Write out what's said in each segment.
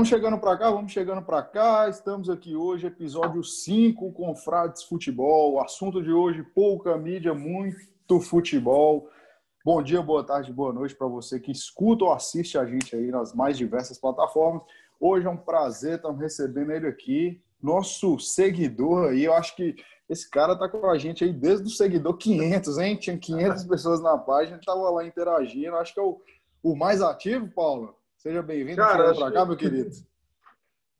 Vamos chegando para cá, vamos chegando para cá. Estamos aqui hoje, episódio 5 com Frades Futebol. O assunto de hoje, pouca mídia, muito futebol. Bom dia, boa tarde, boa noite para você que escuta ou assiste a gente aí nas mais diversas plataformas. Hoje é um prazer estar recebendo ele aqui, nosso seguidor aí. Eu acho que esse cara tá com a gente aí desde o seguidor 500, hein? Tinha 500 pessoas na página, estava lá interagindo. Acho que é o, o mais ativo, Paulo. Seja bem-vindo para cá, meu querido.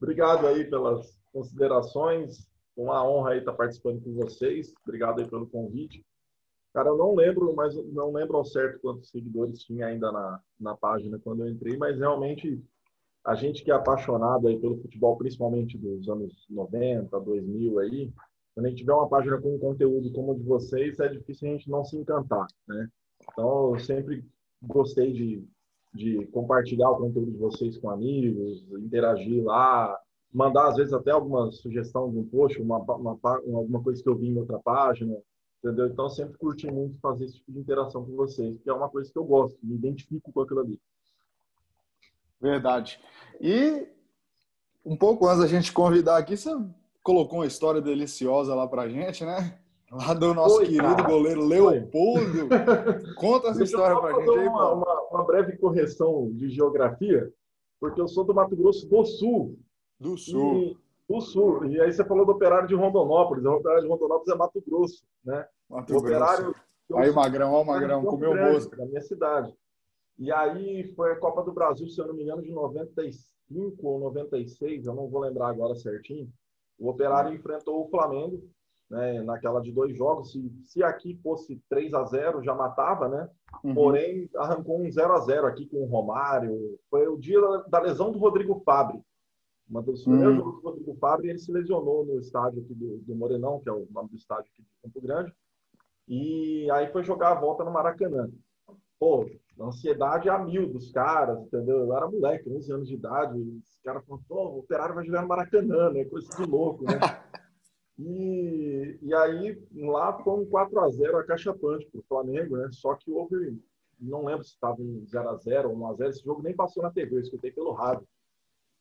Obrigado aí pelas considerações. Uma honra aí estar participando com vocês. Obrigado aí pelo convite. Cara, eu não lembro, mas não lembro ao certo quantos seguidores tinha ainda na, na página quando eu entrei, mas realmente a gente que é apaixonado aí pelo futebol, principalmente dos anos 90, 2000 aí, quando a gente tiver uma página com um conteúdo como o de vocês, é difícil a gente não se encantar, né? Então, eu sempre gostei de de compartilhar o conteúdo de vocês com amigos, interagir lá, mandar às vezes até alguma sugestão de um post, uma, uma, alguma coisa que eu vi em outra página, entendeu? Então sempre curti muito fazer esse tipo de interação com vocês, porque é uma coisa que eu gosto, me identifico com aquilo ali. Verdade. E um pouco antes da gente convidar aqui, você colocou uma história deliciosa lá pra gente, né? Lá do nosso querido cara. goleiro Leopoldo. Conta essa história para gente aí, uma, uma, uma, breve correção de geografia, porque eu sou do Mato Grosso do Sul. Do Sul. E, do Sul. E aí você falou do operário de Rondonópolis. O operário de Rondonópolis é Mato Grosso, né? Mato o operário, Grosso. Aí, Magrão, ó, Magrão, comeu moço. Da minha cidade. E aí foi a Copa do Brasil, se eu não me engano, de 95 ou 96, eu não vou lembrar agora certinho. O Operário enfrentou o Flamengo né, naquela de dois jogos. Se, se aqui fosse 3 a 0 já matava, né? Uhum. Porém, arrancou um 0 a 0 aqui com o Romário. Foi o dia da lesão do Rodrigo Fabre. Uma dos primeiros uhum. jogos do Rodrigo Fabre, ele se lesionou no estádio aqui do, do Morenão, que é o nome do estádio aqui de Campo Grande. E aí foi jogar a volta no Maracanã. Pô, ansiedade a mil dos caras, entendeu? Eu era moleque, 11 anos de idade. Os caras falaram, pô, o operário vai jogar no Maracanã, né? Coisa de louco, né? E, e aí lá foi um 4 a 0 a caixa punch para o Flamengo, né? Só que houve, não lembro se estava em 0 a 0 ou 1 a 0 esse jogo nem passou na TV, eu escutei pelo rádio,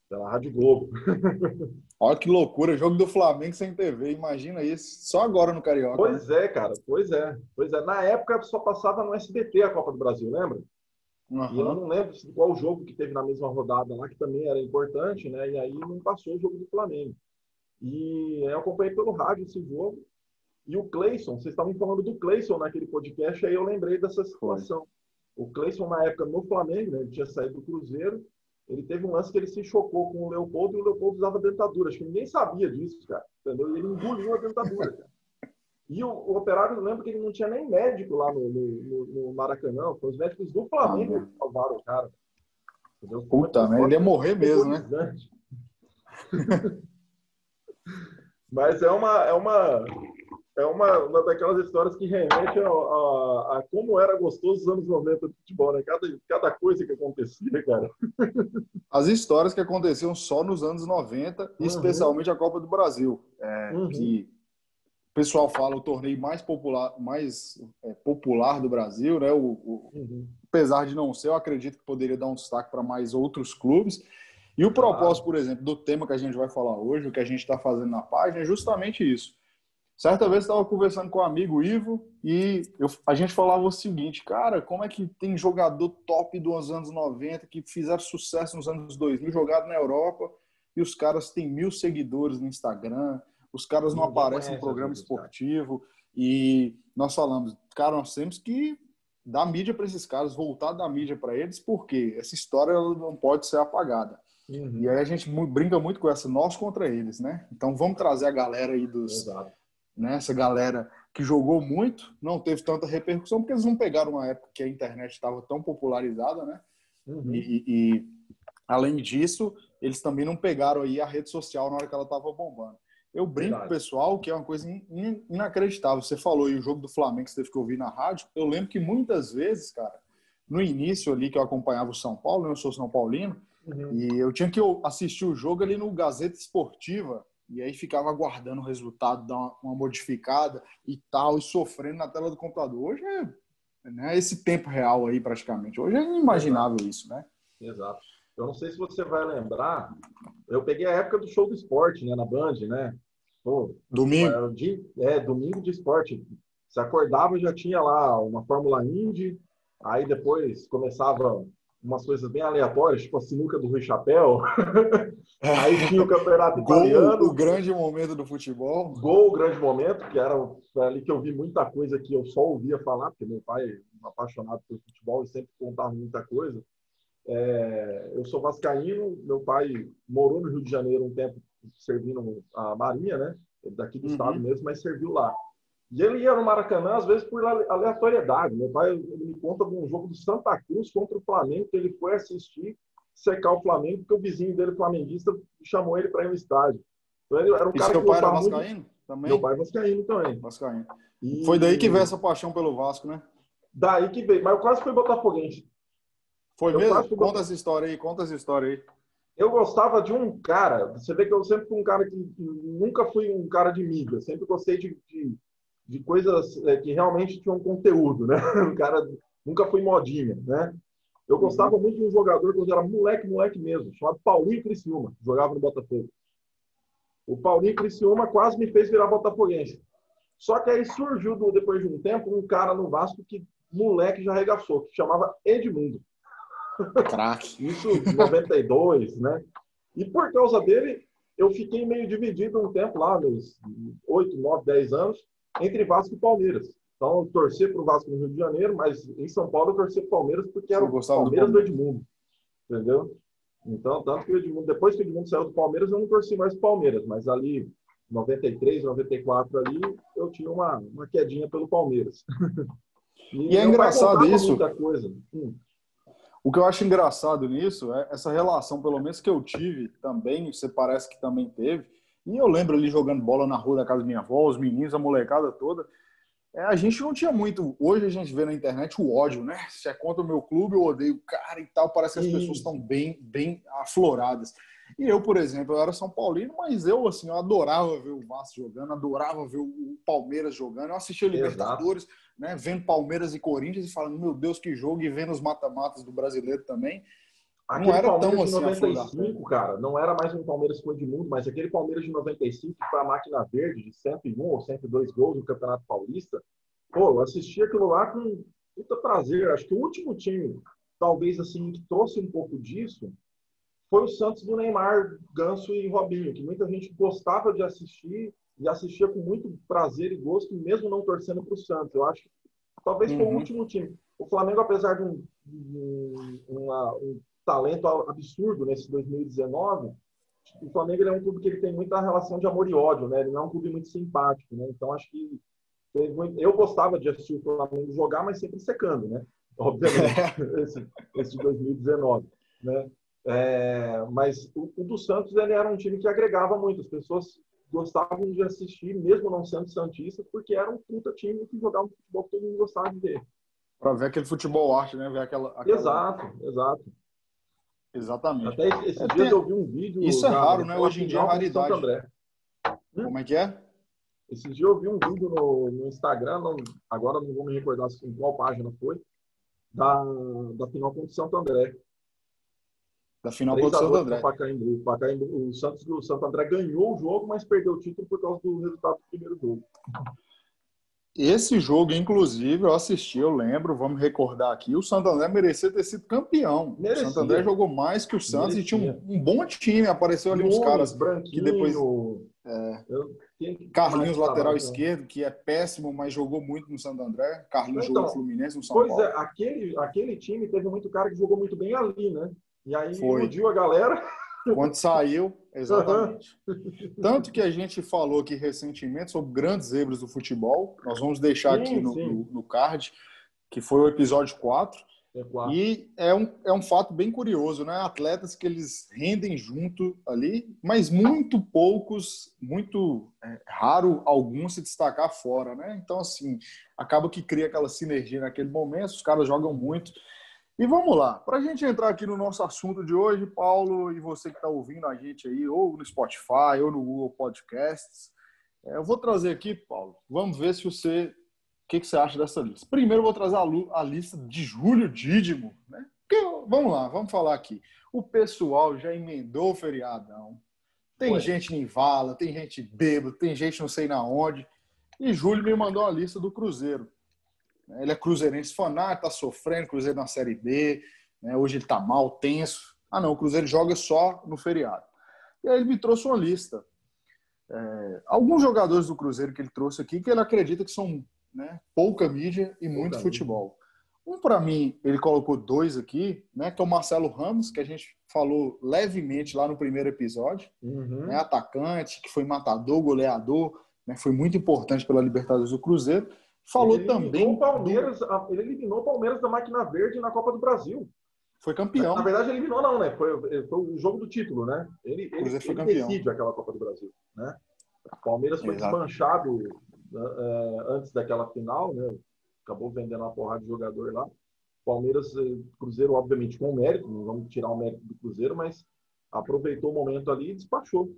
pela Rádio Globo. Olha que loucura, jogo do Flamengo sem TV, imagina isso, só agora no Carioca. Pois né? é, cara, pois é, pois é. Na época só passava no SBT a Copa do Brasil, lembra? Uhum. E eu não lembro qual jogo que teve na mesma rodada lá, que também era importante, né? E aí não passou o jogo do Flamengo. E eu acompanhei pelo rádio esse jogo. E o Cleison, vocês estavam falando do Cleison naquele podcast, aí eu lembrei dessa situação. O Cleison, na época, no Flamengo, né, ele tinha saído do Cruzeiro, ele teve um lance que ele se chocou com o Leopoldo e o Leopoldo usava dentadura. Acho que ninguém sabia disso, cara. Entendeu? E ele engoliu a dentadura, cara. E o, o operário, lembra que ele não tinha nem médico lá no, no, no Maracanã. Foi os médicos do Flamengo ah, que salvaram o cara. Entendeu? Puta, né? Ele ia morrer mesmo, né? Mas é uma, é uma, é uma, uma daquelas histórias que remete a, a, a, como era gostoso os anos 90 do futebol, né? Cada, cada coisa que acontecia, cara. As histórias que aconteciam só nos anos 90, uhum. especialmente a Copa do Brasil. É, uhum. Que o pessoal fala o torneio mais popular, mais é, popular do Brasil, né? O, o uhum. Apesar de não ser, eu acredito que poderia dar um destaque para mais outros clubes. E o propósito, por exemplo, do tema que a gente vai falar hoje, o que a gente está fazendo na página, é justamente isso. Certa vez eu estava conversando com um amigo Ivo e eu, a gente falava o seguinte, cara, como é que tem jogador top dos anos 90 que fizeram sucesso nos anos 2000, jogado na Europa, e os caras têm mil seguidores no Instagram, os caras não, não aparecem no programa esportivo, e nós falamos, cara, nós temos que dar mídia para esses caras, voltar da mídia para eles, porque essa história não pode ser apagada. Uhum. E aí a gente brinca muito com essa nós contra eles, né? Então vamos trazer a galera aí dos. Exato. Né, essa galera que jogou muito, não teve tanta repercussão, porque eles não pegaram uma época que a internet estava tão popularizada, né? Uhum. E, e, além disso, eles também não pegaram aí a rede social na hora que ela estava bombando. Eu brinco Verdade. pessoal que é uma coisa in, inacreditável. Você falou aí o jogo do Flamengo que você teve que ouvir na rádio. Eu lembro que muitas vezes, cara, no início ali que eu acompanhava o São Paulo, né, eu sou São Paulino, Uhum. E eu tinha que assistir o jogo ali no Gazeta Esportiva, e aí ficava aguardando o resultado, dar uma, uma modificada e tal, e sofrendo na tela do computador. Hoje é né, esse tempo real aí, praticamente. Hoje é inimaginável Exato. isso, né? Exato. Eu não sei se você vai lembrar, eu peguei a época do show do esporte, né, na Band, né? Pô, domingo. De, é, domingo de esporte. Você acordava já tinha lá uma Fórmula Indy, aí depois começava umas coisas bem aleatórias, tipo a sinuca do Rui Chapéu. aí tinha o campeonato Gol, italiano. O grande momento do futebol. Gol, o grande momento, que era ali que eu vi muita coisa que eu só ouvia falar, porque meu pai é um apaixonado por futebol e sempre contava muita coisa. É, eu sou vascaíno, meu pai morou no Rio de Janeiro um tempo servindo a Marinha, né? Daqui do uhum. estado mesmo, mas serviu lá. E ele ia no Maracanã, às vezes, por aleatoriedade. Meu pai ele me conta de um jogo do Santa Cruz contra o Flamengo, que ele foi assistir, secar o Flamengo, porque o vizinho dele, flamenguista, chamou ele para ir no estádio. Então, ele era um cara que pai era vascaíno muito... também? Meu pai é vascaíno também. Vascaíno. E... Foi daí que veio essa paixão pelo Vasco, né? Daí que veio. Mas eu quase fui botafoguense. Foi eu mesmo? Conta essa história aí, conta essa história aí. Eu gostava de um cara, você vê que eu sempre fui um cara que nunca fui um cara de mídia, sempre gostei de, de, de coisas é, que realmente tinham conteúdo, né? Um cara nunca fui modinha, né? Eu uhum. gostava muito de um jogador quando era moleque, moleque mesmo, chamado Paulinho Criciúma, jogava no Botafogo. O Paulinho Criciúma quase me fez virar botafoguense. Só que aí surgiu, depois de um tempo, um cara no Vasco que moleque já arregaçou, que chamava Edmundo. Craque. Isso em 92, né? E por causa dele, eu fiquei meio dividido um tempo lá, nos 8, 9, 10 anos, entre Vasco e Palmeiras. Então, eu torci para o Vasco no Rio de Janeiro, mas em São Paulo eu torci para o Palmeiras porque era o Palmeiras do, Edmundo. Entendeu? Então, tanto que o Edmundo, depois que o Edmundo saiu do Palmeiras, eu não torci mais para o Palmeiras, mas ali, 93, 94 ali, eu tinha uma, uma quedinha pelo Palmeiras. e, e é engraçado isso. Hum. O que eu acho engraçado nisso é essa relação, pelo menos que eu tive também, você parece que também teve. E eu lembro ali jogando bola na rua da casa da minha avó, os meninos, a molecada toda. É, a gente não tinha muito. Hoje a gente vê na internet o ódio, né? Se é contra o meu clube, eu odeio o cara e tal. Parece que as pessoas estão bem, bem afloradas. E eu, por exemplo, eu era São Paulino, mas eu, assim, eu adorava ver o Vasco jogando, adorava ver o Palmeiras jogando. Eu assistia Libertadores, Exato né, vendo Palmeiras e Corinthians e falando, meu Deus, que jogo, e vendo os mata-matas do brasileiro também. Aquele não era Palmeiras tão assim. De 95, cara, não era mais um Palmeiras com Edmundo, mas aquele Palmeiras de 95 que foi a máquina verde de 101 ou 102 gols no Campeonato Paulista. Pô, eu assisti aquilo lá com puta prazer. Acho que o último time, talvez assim, que trouxe um pouco disso, foi o Santos do Neymar, Ganso e Robinho, que muita gente gostava de assistir e assistia com muito prazer e gosto, mesmo não torcendo para o Santos. Eu acho que talvez uhum. foi o uhum. último time. O Flamengo, apesar de um, um, uma, um talento absurdo nesse 2019, o Flamengo é um clube que ele tem muita relação de amor e ódio, né? Ele não é um clube muito simpático, né? Então acho que eu gostava de assistir o Flamengo jogar, mas sempre secando, né? Obviamente, esse, esse 2019, né? É, mas o, o do Santos ele era um time que agregava muito. As pessoas gostavam de assistir, mesmo não sendo santistas, porque era um puta time que jogava um futebol que todo mundo gostava de ver. Para ver aquele futebol arte, né? Ver aquela, aquela... Exato, exato. Exatamente. Até esses é, dias tem... eu vi um vídeo. Isso é raro, né? Hoje em dia é raridade. Hum? Como é que é? Esses dias eu vi um vídeo no, no Instagram, não, agora não vou me recordar em qual página foi, da, da final contra o Santo André da final contra o Santo André. Pacaembu. Pacaembu. O Santos do Santo André ganhou o jogo, mas perdeu o título por causa do resultado do primeiro jogo. Esse jogo, inclusive, eu assisti, eu lembro, vamos recordar aqui, o Santo André merecia ter sido campeão. Merecia. O Santo André jogou mais que o Santos merecia. e tinha um, um, bom time, apareceu ali uns caras que depois... É, Carlinhos, lateral esquerdo, que é péssimo, mas jogou muito no Santo André. Carlinhos então, jogou no Fluminense, no São pois Paulo. Pois é, aquele, aquele time teve muito cara que jogou muito bem ali, né? E aí Foi. iludiu a galera. Quando saiu, exatamente. Uhum. Tanto que a gente falou aqui recentemente sobre grandes zebras do futebol. Nós vamos deixar sim, aqui no, no, no, card, que foi o episódio 4. É e é um, é um fato bem curioso, né? Atletas que eles rendem junto ali, mas muito poucos, muito é, raro alguns se destacar fora, né? Então, assim, acaba que cria aquela sinergia naquele momento, os caras jogam muito. E vamos lá, para a gente entrar aqui no nosso assunto de hoje, Paulo, e você que está ouvindo a gente aí, ou no Spotify, ou no Google Podcasts, é, eu vou trazer aqui, Paulo, vamos ver se você. O que, que você acha dessa lista? Primeiro, eu vou trazer a, a lista de Júlio Dídimo, né? Porque, vamos lá, vamos falar aqui. O pessoal já emendou o feriadão. Tem gente em vala, tem gente bêbado, tem gente não sei na onde. E Júlio me mandou a lista do Cruzeiro. Ele é cruzeirense fanático, tá sofrendo, Cruzeiro na Série B. Né? Hoje ele tá mal, tenso. Ah, não, o Cruzeiro joga só no feriado. E aí ele me trouxe uma lista. É, alguns jogadores do Cruzeiro que ele trouxe aqui que ele acredita que são né, pouca mídia e muito pouca futebol. Mídia. Um, para mim, ele colocou dois aqui, né, que é o Marcelo Ramos, que a gente falou levemente lá no primeiro episódio, uhum. né, atacante, que foi matador, goleador, né, foi muito importante pela Libertadores do Cruzeiro. Falou ele também. Palmeiras, do... Ele eliminou o Palmeiras da máquina verde na Copa do Brasil. Foi campeão. Na verdade, eliminou não, né? Foi, foi o jogo do título, né? Ele, ele, ele decide aquela Copa do Brasil, né? O Palmeiras foi Exato. desmanchado uh, antes daquela final, né? Acabou vendendo uma porrada de jogador lá. Palmeiras, eh, Cruzeiro, obviamente, com mérito, não vamos tirar o mérito do Cruzeiro, mas aproveitou o momento ali e despachou.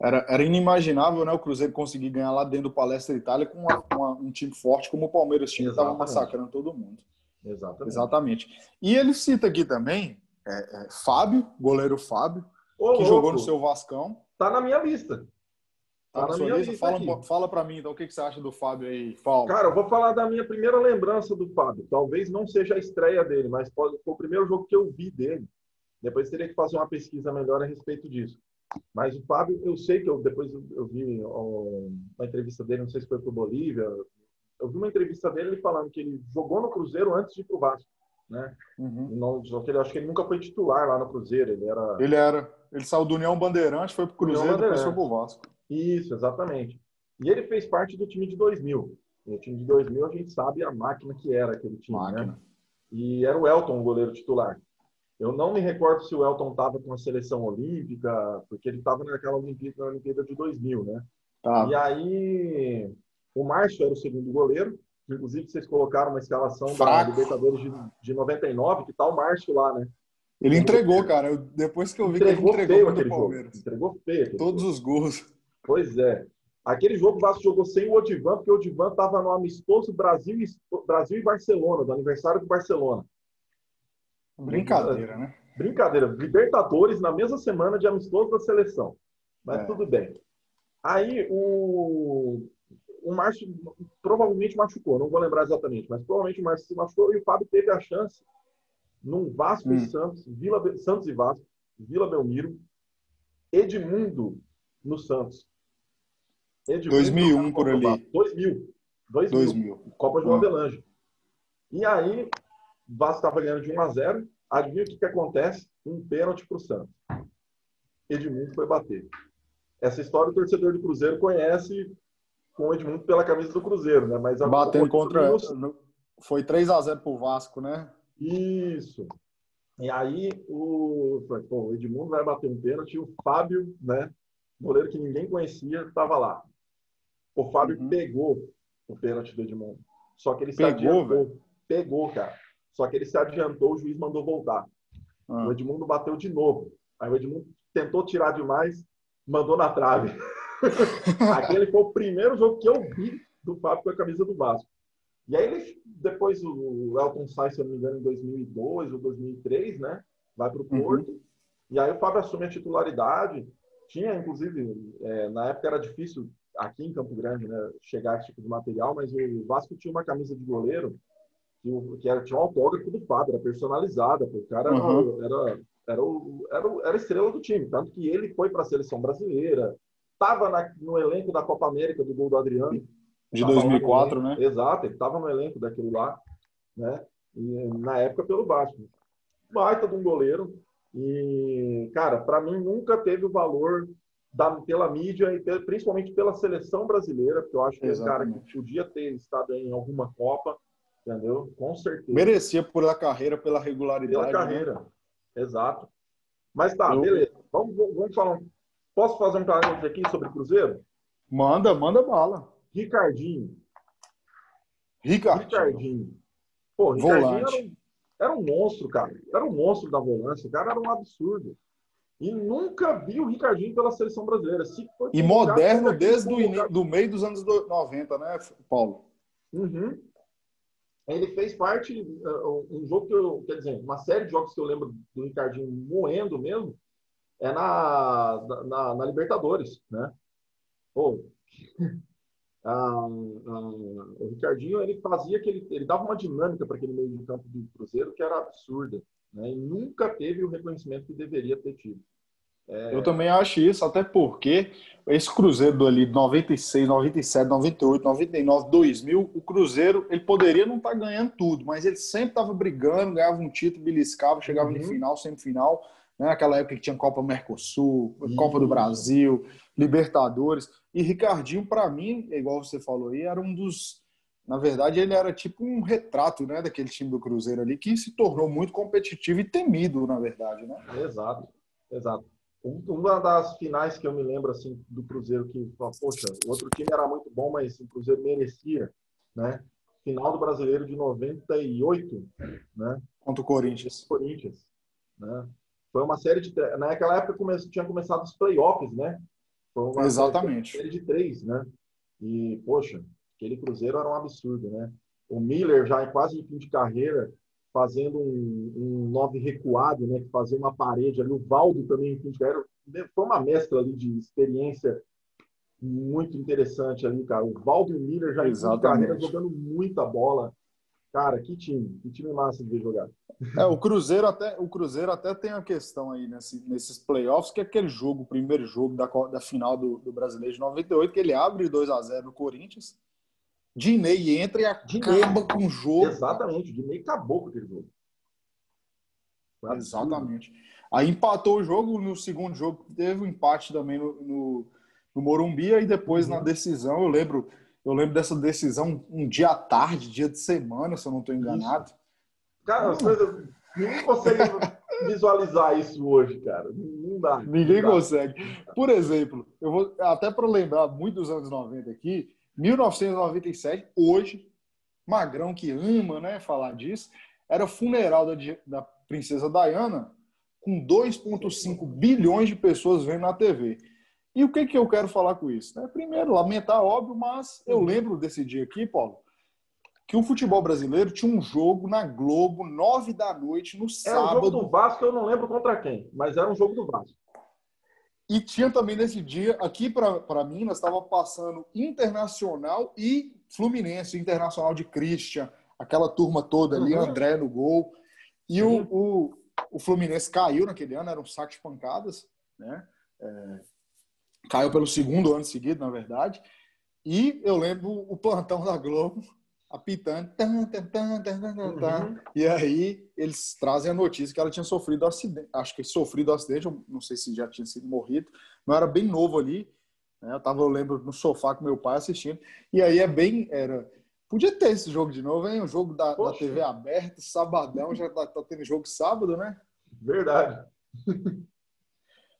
Era, era inimaginável né, o Cruzeiro conseguir ganhar lá dentro do Palestra Itália com uma, uma, um time forte como o Palmeiras tinha, estava massacrando todo mundo. Exatamente. Exatamente. E ele cita aqui também é, é, Fábio, goleiro Fábio, Ô, que louco. jogou no seu Vascão. Tá na minha lista. Tá, tá na minha lista. Fala, fala para mim, então, o que, que você acha do Fábio aí, Paulo? Cara, eu vou falar da minha primeira lembrança do Fábio. Talvez não seja a estreia dele, mas foi o primeiro jogo que eu vi dele. Depois teria que fazer uma pesquisa melhor a respeito disso. Mas o Fábio, eu sei que eu depois eu vi uma entrevista dele, não sei se foi para o Bolívia, eu vi uma entrevista dele falando que ele jogou no Cruzeiro antes de ir para o Vasco. Né? Uhum. Não, só que ele, acho que ele nunca foi titular lá no Cruzeiro. Ele era. Ele era. Ele saiu do União Bandeirante, foi para o Cruzeiro e depois foi para o Vasco. Isso, exatamente. E ele fez parte do time de 2000. E o time de 2000 a gente sabe a máquina que era aquele time, né? máquina. né? E era o Elton, o goleiro titular. Eu não me recordo se o Elton estava com a seleção olímpica, porque ele estava naquela Olimpíada, na Olimpíada de 2000, né? Tá. E aí o Márcio era o segundo goleiro. Inclusive, vocês colocaram uma escalação Fraco. da Libertadores de, de 99, que tá o Márcio lá, né? Ele entregou, cara. Eu, depois que eu vi entregou que ele entregou feio Palmeiras. Jogo. Entregou feio. Todos jogo. os gols. Pois é. Aquele jogo o Vasco jogou sem o Odivan, porque o Odivan estava no amistoso Brasil Brasil e Barcelona, do aniversário do Barcelona. Brincadeira, né? Brincadeira. Libertadores na mesma semana de amistoso da seleção. Mas é. tudo bem. Aí o, o Márcio provavelmente machucou, não vou lembrar exatamente, mas provavelmente o Márcio se machucou e o Fábio teve a chance num Vasco hum. e Santos, Vila, Santos e Vasco, Vila Belmiro, Edmundo no Santos. Edmundo 2001 por ali. 2000. 2000. 2000. Copa de hum. Avelange. E aí, Vasco estava ganhando de 1 a 0. Adivinha o que, que acontece? Um pênalti para o Santos. Edmundo foi bater. Essa história o torcedor do Cruzeiro conhece com o Edmundo pela camisa do Cruzeiro, né? Mas batendo contra foi 3 a 0 pro Vasco, né? Isso. E aí o, o Edmundo vai bater um pênalti, o Fábio, né, goleiro que ninguém conhecia, estava lá. O Fábio uhum. pegou o pênalti do Edmundo. Só que ele pegou. Véio. Pegou, cara. Só que ele se adiantou, o juiz mandou voltar. Uhum. O Edmundo bateu de novo. Aí o Edmundo tentou tirar demais, mandou na trave. Aquele foi o primeiro jogo que eu vi do Fábio com a camisa do Vasco. E aí ele, depois o Elton sai, se eu não me engano, em 2002 ou 2003, né? Vai para o uhum. Porto. Uhum. E aí o Fábio assume a titularidade. Tinha, inclusive, é, na época era difícil aqui em Campo Grande, né, chegar esse tipo de material, mas o Vasco tinha uma camisa de goleiro que, que era, tinha um autógrafo do Fábio, era personalizada, o cara uhum. era, era, era, o, era, era a estrela do time, tanto que ele foi para a seleção brasileira, estava no elenco da Copa América do gol do Adriano. De 2004, né? Exato, ele estava no elenco daquilo lá, né? E, na época pelo Vasco. Baita de um goleiro. E, cara, para mim nunca teve o valor da, pela mídia e principalmente pela seleção brasileira, porque eu acho que é cara que podia ter estado em alguma Copa, entendeu? Com certeza. Merecia por a carreira, pela regularidade. Pela né? carreira, né? exato. Mas tá, eu... beleza. Vamos, vamos falar Posso fazer um parênteses aqui sobre Cruzeiro? Manda, manda bala. Ricardinho. Ricardinho. Ricardinho. Pô, Ricardinho era um, era um, monstro, cara. Era um monstro da volância. O cara era um absurdo. E nunca vi o Ricardinho pela seleção brasileira. e moderno desde o do meio dos anos 90, né, Paulo? Uhum. Ele fez parte, uh, um jogo que eu, quer dizer, uma série de jogos que eu lembro do Ricardinho moendo mesmo, é na, na, na Libertadores, né? A, o Ricardinho ele fazia que ele, ele dava uma dinâmica para aquele meio de campo do Cruzeiro que era absurda, né? E nunca teve o reconhecimento que deveria ter tido. É... Eu também acho isso, até porque esse Cruzeiro ali 96, 97, 98, 99, 2000, o Cruzeiro ele poderia não estar tá ganhando tudo, mas ele sempre estava brigando, ganhava um título, beliscava, chegava uhum. em final, semifinal, né? Naquela época que tinha Copa Mercosul, uhum. Copa do Brasil, Libertadores. E Ricardinho, para mim, igual você falou aí, era um dos. Na verdade, ele era tipo um retrato né, daquele time do Cruzeiro ali, que se tornou muito competitivo e temido, na verdade. Né? Exato, exato. Uma das finais que eu me lembro assim do Cruzeiro que, poxa, o outro time era muito bom, mas o Cruzeiro merecia, né? Final do Brasileiro de 98, né? Contra o Corinthians. Corinthians, né? Foi uma série de naquela época come... tinha começado os playoffs, né? Exatamente. Série de três, né? E poxa, aquele Cruzeiro era um absurdo, né? O Miller já em quase fim de carreira fazendo um, um nove recuado, né, que fazia uma parede ali, o Valdo também, enfim, era, foi uma mescla ali de experiência muito interessante ali, cara. O Valdo e o Miller já em carreira jogando muita bola. Cara, que time, que time massa de ver jogar. É, o Cruzeiro até, o Cruzeiro até tem a questão aí nesse, nesses playoffs, que é aquele jogo, o primeiro jogo da, da final do, do Brasileiro de 98, que ele abre 2 a 0 no Corinthians Dinei entra e acaba com o jogo. Exatamente, o Dinei acabou com aquele jogo. Exatamente. Aí empatou o jogo, no segundo jogo teve um empate também no, no, no Morumbi, e depois uhum. na decisão, eu lembro, eu lembro dessa decisão um dia à tarde, dia de semana, se eu não estou enganado. Cara, hum. ninguém consegue visualizar isso hoje, cara. Não dá. Ninguém não dá. consegue. Por exemplo, eu vou até para lembrar muito dos anos 90 aqui, 1997, hoje, Magrão que ama né, falar disso, era o funeral da, da princesa Diana com 2,5 bilhões de pessoas vendo na TV. E o que, que eu quero falar com isso? É, primeiro, lamentar, óbvio, mas eu lembro desse dia aqui, Paulo, que o futebol brasileiro tinha um jogo na Globo, nove da noite, no sábado. Era um jogo do Vasco, eu não lembro contra quem, mas era um jogo do Vasco. E tinha também nesse dia, aqui para Minas, estava passando Internacional e Fluminense, Internacional de Christian, aquela turma toda ali, uhum. André no gol. E o, o, o, Fluminense caiu naquele ano, era um saco de pancadas, né? É, caiu pelo segundo ano seguido, na verdade. E eu lembro o plantão da Globo apitando. Tan, tan, tan, uhum. E aí eles trazem a notícia que ela tinha sofrido acidente. Acho que sofrido acidente, não sei se já tinha sido morrido. Não era bem novo ali. Né? Eu tava, eu lembro, no sofá com meu pai assistindo. E aí é bem. Era, Podia ter esse jogo de novo, hein? O jogo da, da TV aberta, sabadão, já tá, tá, tendo jogo sábado, né? Verdade.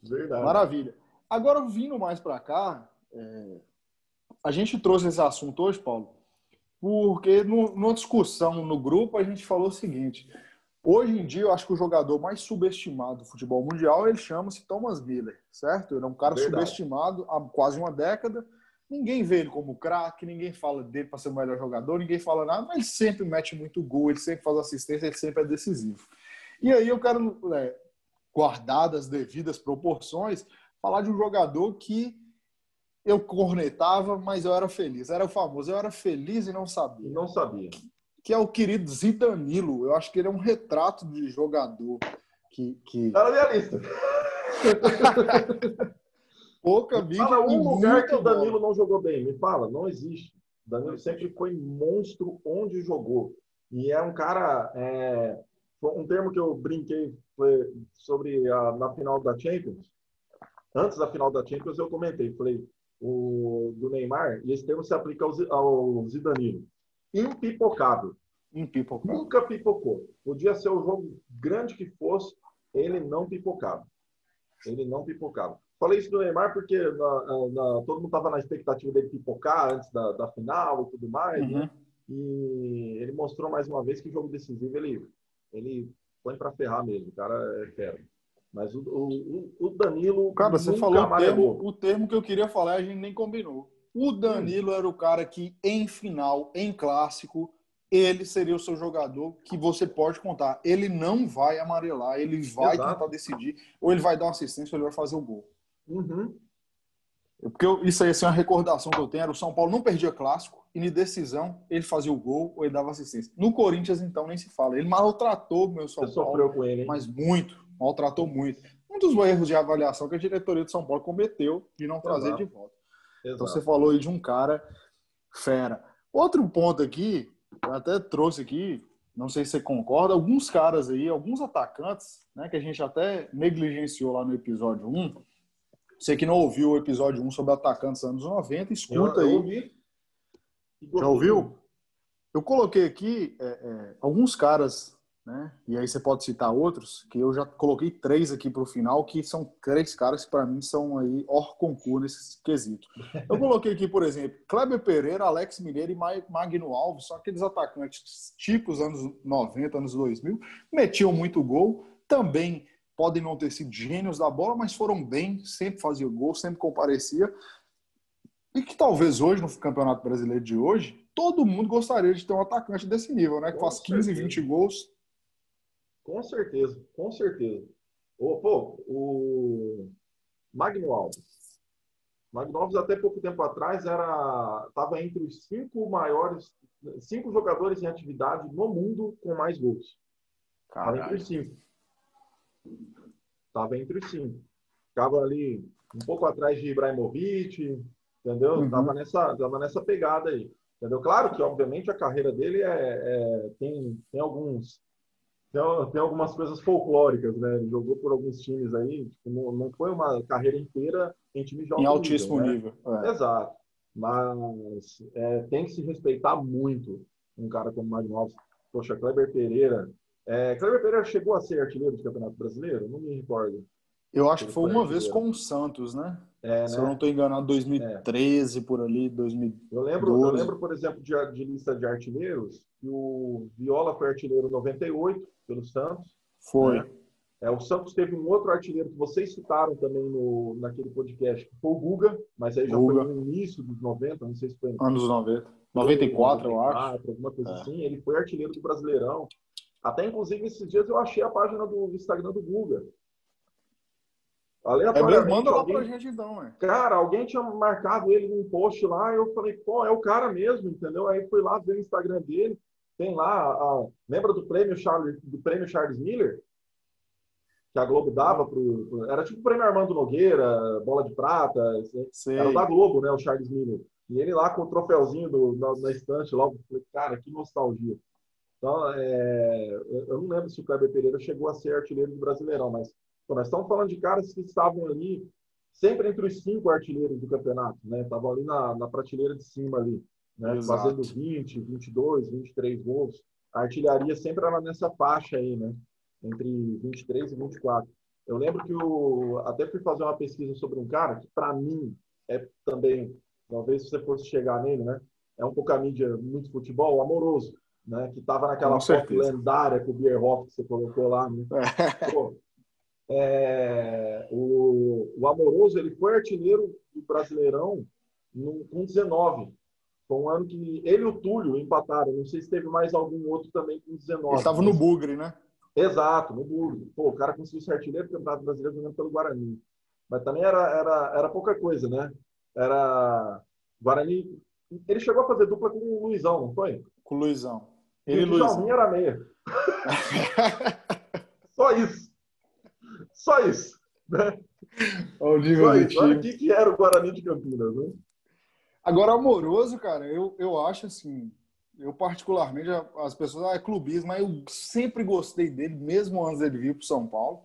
Verdade. Maravilha. Agora, vindo mais para cá, é... a gente trouxe esse assunto hoje, Paulo, porque no, numa discussão no grupo a gente falou o seguinte: hoje em dia eu acho que o jogador mais subestimado do futebol mundial ele chama-se Thomas Miller, certo? Ele é um cara Verdade. subestimado há quase uma década. Ninguém vê ele como craque, ninguém fala dele para ser o melhor jogador, ninguém fala nada, mas ele sempre mete muito gol, ele sempre faz assistência, ele sempre é decisivo. E aí eu quero, é, guardar das devidas proporções, falar de um jogador que eu cornetava, mas eu era feliz. Era o famoso, eu era feliz e não sabia. Não sabia. Que é o querido Zidanilo. Eu acho que ele é um retrato de jogador que. que... Tá na minha lista. Pouca mídia. Fala um lugar que o Danilo não jogou bem. Me fala, não existe. O Danilo sempre foi monstro onde jogou. E é um cara. É... Um termo que eu brinquei foi sobre a, na final da Champions. Antes da final da Champions, eu comentei. Falei, o, do Neymar, e esse termo se aplica ao, ao Zidanilo. Impipocável. Impipocável. Nunca pipocou. Podia ser o jogo grande que fosse, ele não pipocava. Ele não pipocava. Falei isso do Neymar porque na, na, todo mundo estava na expectativa dele pipocar antes da, da final e tudo mais. Né? Uhum. Né? E ele mostrou mais uma vez que o jogo decisivo ele, ele põe para ferrar mesmo. O cara é fera. Mas o, o, o Danilo. Cara, você falou o termo, o termo que eu queria falar, a gente nem combinou. O Danilo hum. era o cara que, em final, em clássico, ele seria o seu jogador que você pode contar. Ele não vai amarelar, ele vai Exato. tentar decidir, ou ele vai dar uma assistência, ou ele vai fazer o gol. Uhum. Porque eu, isso aí assim, é uma recordação que eu tenho era o São Paulo não perdia clássico e de decisão ele fazia o gol ou ele dava assistência. No Corinthians, então, nem se fala. Ele maltratou o meu São Paulo. com ele, hein? Mas muito. Maltratou muito. Um dos erros de avaliação que a diretoria de São Paulo cometeu de não trazer Exato. de volta. Exato. Então você falou aí de um cara fera. Outro ponto aqui, eu até trouxe aqui, não sei se você concorda, alguns caras aí, alguns atacantes, né, que a gente até negligenciou lá no episódio 1, você que não ouviu o episódio 1 sobre atacantes dos anos 90, escuta eu, eu aí. Já ouviu? Eu coloquei aqui é, é, alguns caras, né? E aí você pode citar outros, que eu já coloquei três aqui para o final, que são três caras que para mim são aí hors concurso nesse quesito. Eu coloquei aqui, por exemplo, Kleber Pereira, Alex Mineiro e Magno Alves, são aqueles atacantes típicos anos 90, anos 2000, metiam muito gol, também podem não ter sido gênios da bola, mas foram bem, sempre faziam gol, sempre comparecia. E que talvez hoje, no Campeonato Brasileiro de hoje, todo mundo gostaria de ter um atacante desse nível, né? Que faz 15, certeza. 20 gols. Com certeza, com certeza. O, pô, o Magno Alves. Magno Alves, até pouco tempo atrás, era estava entre os cinco maiores, cinco jogadores em atividade no mundo com mais gols. Estava entre os cinco. Estava entre os cinco. Ficava ali um pouco atrás de Ibrahimovic, entendeu? Uhum. Tava, nessa, tava nessa pegada aí. Entendeu? Claro que, obviamente, a carreira dele é, é tem, tem alguns. Tem, tem, algumas coisas folclóricas, né? Ele jogou por alguns times aí, tipo, não, não foi uma carreira inteira em time de alto Em altíssimo nível. nível. É. Exato. Mas é, tem que se respeitar muito um cara como Magno Alves. Poxa, Kleber Pereira, é, Kleber Pereira chegou a ser artilheiro do Campeonato Brasileiro? Não me recordo. Eu acho que foi uma vez com o Santos, né? É, Se né? eu não estou enganado, 2013 é. por ali, 2012. Eu lembro, eu lembro, por exemplo, de, de, lista de artilheiros, que o Viola foi artilheiro 98 pelo Santos. Foi. Né? É, o Santos teve um outro artilheiro que vocês citaram também no, naquele podcast, que foi o Guga, mas aí já Guga. foi no início dos 90, não sei se foi. Anos 90. 94, 94 eu acho. Alguma coisa é. assim. Ele foi artilheiro do Brasileirão. Até, inclusive, esses dias eu achei a página do Instagram do Guga. É mesmo? Manda lá alguém... pra gente então? Cara, alguém tinha marcado ele num post lá, eu falei, pô, é o cara mesmo, entendeu? Aí fui lá ver o Instagram dele, tem lá, a... lembra do prêmio Charles, do prêmio Charles Miller? Que a Globo dava pro. Era tipo o prêmio Armando Nogueira, bola de prata, assim. era da Globo, né? O Charles Miller. E ele lá com o troféuzinho do, na, na estante, lá, eu falei, cara, que nostalgia. Então, é, eu não lembro se o Kleber Pereira chegou a ser artilheiro do Brasileirão, mas pô, nós estamos falando de caras que estavam ali sempre entre os cinco artilheiros do campeonato, né? Estavam ali na, na prateleira de cima ali, né? Fazendo 20, 22, 23 gols. A artilharia sempre era nessa faixa aí, né? Entre 23 e 24. Eu lembro que o até fui fazer uma pesquisa sobre um cara que para mim é também, talvez se você fosse chegar nele, né? É um pouco a mídia muito futebol, amoroso né? Que estava naquela foto lendária com o Bierhoff que você colocou lá. Né? É. Pô, é, o, o Amoroso ele foi artilheiro do Brasileirão no, com 19. Foi um ano que ele e o Túlio empataram. Não sei se teve mais algum outro também com 19. Ele estava no Bugre, né? Exato, no Bugre. Pô, o cara conseguiu ser artilheiro do Campeonato Brasileiro jogando pelo Guarani. Mas também era, era, era pouca coisa, né? Era. Guarani. Ele chegou a fazer dupla com o Luizão, não foi? Com o Luizão. Ele e o Djalminha era meia. Só isso. Só isso. Né? Olha Só isso. Olha o que, que era o Guarani de Campinas. Né? Agora, amoroso, cara, eu, eu acho assim. Eu, particularmente, as pessoas, ah, é clubismo, mas eu sempre gostei dele, mesmo antes dele vir para São Paulo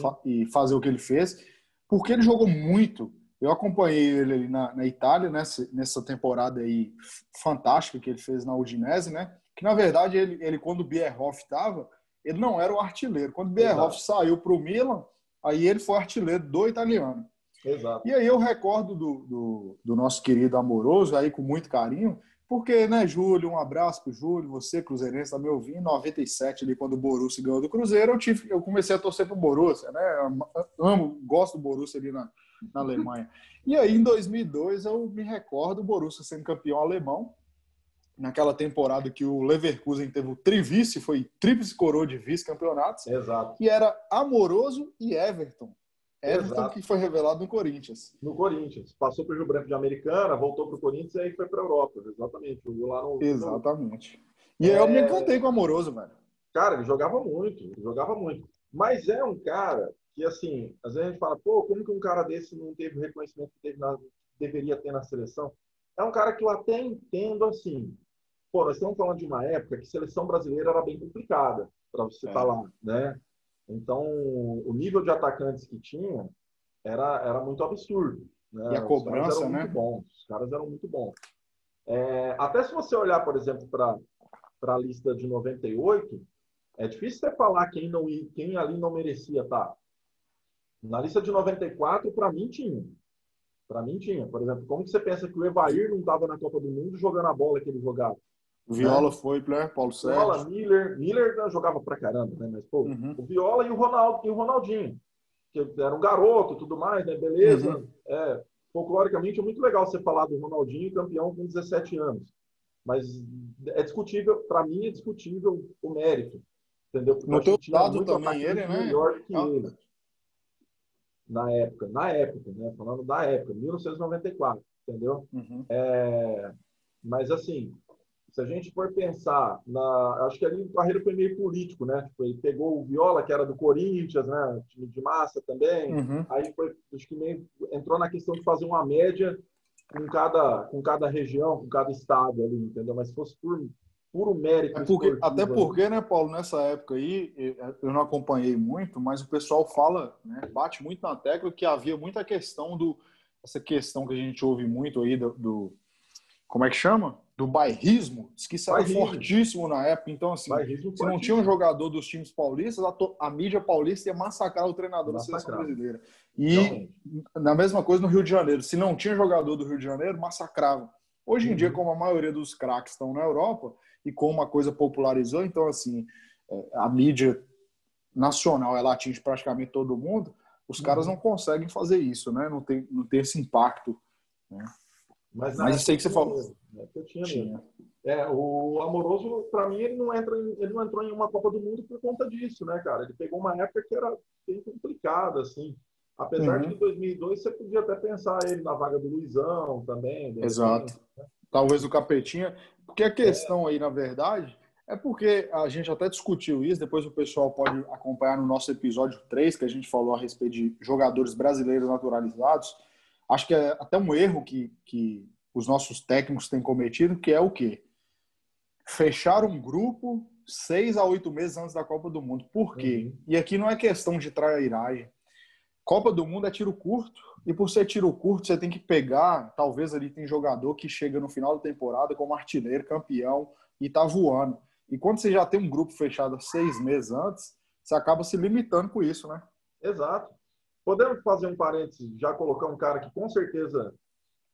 fa e fazer o que ele fez, porque ele jogou muito. Eu acompanhei ele ali na, na Itália, nessa, nessa temporada aí fantástica que ele fez na Udinese, né? que na verdade ele, ele quando o Bierhoff estava, ele não era o artilheiro. Quando o Bierhoff saiu para o Milan, aí ele foi artilheiro do italiano. Exato. E aí eu recordo do, do, do, nosso querido amoroso, aí com muito carinho, porque, né, Júlio, um abraço pro Júlio, você, Cruzeirense, tá me ouvindo, em 97, ali, quando o Borussia ganhou do Cruzeiro, eu, tive, eu comecei a torcer pro Borussia, né, amo, gosto do Borussia ali na, na Alemanha. E aí, em 2002, eu me recordo o Borussia sendo campeão alemão, naquela temporada que o Leverkusen teve o trivice, foi tríplice coroa de vice-campeonatos. Exato. E era Amoroso e Everton. Everton Exato. que foi revelado no Corinthians. No Corinthians. Passou para o Rio Branco de Americana, voltou para o Corinthians e aí foi para a Europa. Exatamente. Jogou lá no. Exatamente. E é... eu me encantei com o Amoroso, velho. Cara, ele jogava muito, ele jogava muito. Mas é um cara que, assim, às vezes a gente fala, pô, como que um cara desse não teve o reconhecimento que teve na, deveria ter na seleção? É um cara que eu até entendo, assim, pô, nós estamos falando de uma época que seleção brasileira era bem complicada para você estar é. tá lá, né? Então, o nível de atacantes que tinha era, era muito absurdo. Né? E a cobrança, eram né? Muito bons. Os caras eram muito bons. É, até se você olhar, por exemplo, para a lista de 98, é difícil você falar quem, não, quem ali não merecia estar. Tá? Na lista de 94, para mim tinha. Para mim tinha. Por exemplo, como que você pensa que o Evair não estava na Copa do Mundo jogando a bola que ele jogava? O Viola né? foi, né? Paulo Sérgio. Viola, Miller. Miller jogava pra caramba, né? Mas, pô, uhum. o Viola e o, Ronaldo, e o Ronaldinho. Que era um garoto tudo mais, né? Beleza. Uhum. É, folcloricamente é muito legal você falar do Ronaldinho campeão com 17 anos. Mas é discutível, para mim é discutível o mérito. Entendeu? Porque no teu lado também ele, né? Melhor que ah. ele. Na época, na época, né? Falando da época, 1994, entendeu? Uhum. É, mas assim, se a gente for pensar na. Acho que ali o Carreiro foi meio político, né? Tipo, ele pegou o Viola, que era do Corinthians, né? Time de massa também. Uhum. Aí foi, acho que meio, entrou na questão de fazer uma média com cada, com cada região, com cada estado ali, entendeu? Mas se fosse por puro mérito. É porque, até porque, né, Paulo, nessa época aí, eu não acompanhei muito, mas o pessoal fala, né, bate muito na tecla que havia muita questão do. Essa questão que a gente ouve muito aí do, do como é que chama? do bairrismo, diz que isso era fortíssimo na época. Então, assim, bairrismo se não tinha um jogador dos times paulistas, a, a mídia paulista ia massacrar o treinador massacrar. da seleção brasileira. E na mesma coisa no Rio de Janeiro. Se não tinha jogador do Rio de Janeiro, massacrava. Hoje em uhum. dia, como a maioria dos craques estão na Europa e como uma coisa popularizou, então, assim, é, a mídia nacional ela atinge praticamente todo mundo, os uhum. caras não conseguem fazer isso, né? Não tem, não tem esse impacto. Né? Mas, Mas isso aí que você falou. Mesmo, né? Eu tinha, tinha. mesmo. É, o Amoroso, para mim, ele não, entra em, ele não entrou em uma Copa do Mundo por conta disso, né, cara? Ele pegou uma época que era bem complicada, assim. Apesar uhum. de que em 2002 você podia até pensar ele na vaga do Luizão também. Exato. Repente, né? Talvez o Capetinha. Porque a questão é. aí, na verdade, é porque a gente até discutiu isso, depois o pessoal pode acompanhar no nosso episódio 3, que a gente falou a respeito de jogadores brasileiros naturalizados acho que é até um erro que, que os nossos técnicos têm cometido, que é o quê? Fechar um grupo seis a oito meses antes da Copa do Mundo. Por quê? Uhum. E aqui não é questão de trairagem. Copa do Mundo é tiro curto, e por ser tiro curto, você tem que pegar, talvez ali tem jogador que chega no final da temporada como artilheiro, campeão, e tá voando. E quando você já tem um grupo fechado seis meses antes, você acaba se limitando com isso, né? Exato. Podemos fazer um parênteses, já colocar um cara que com certeza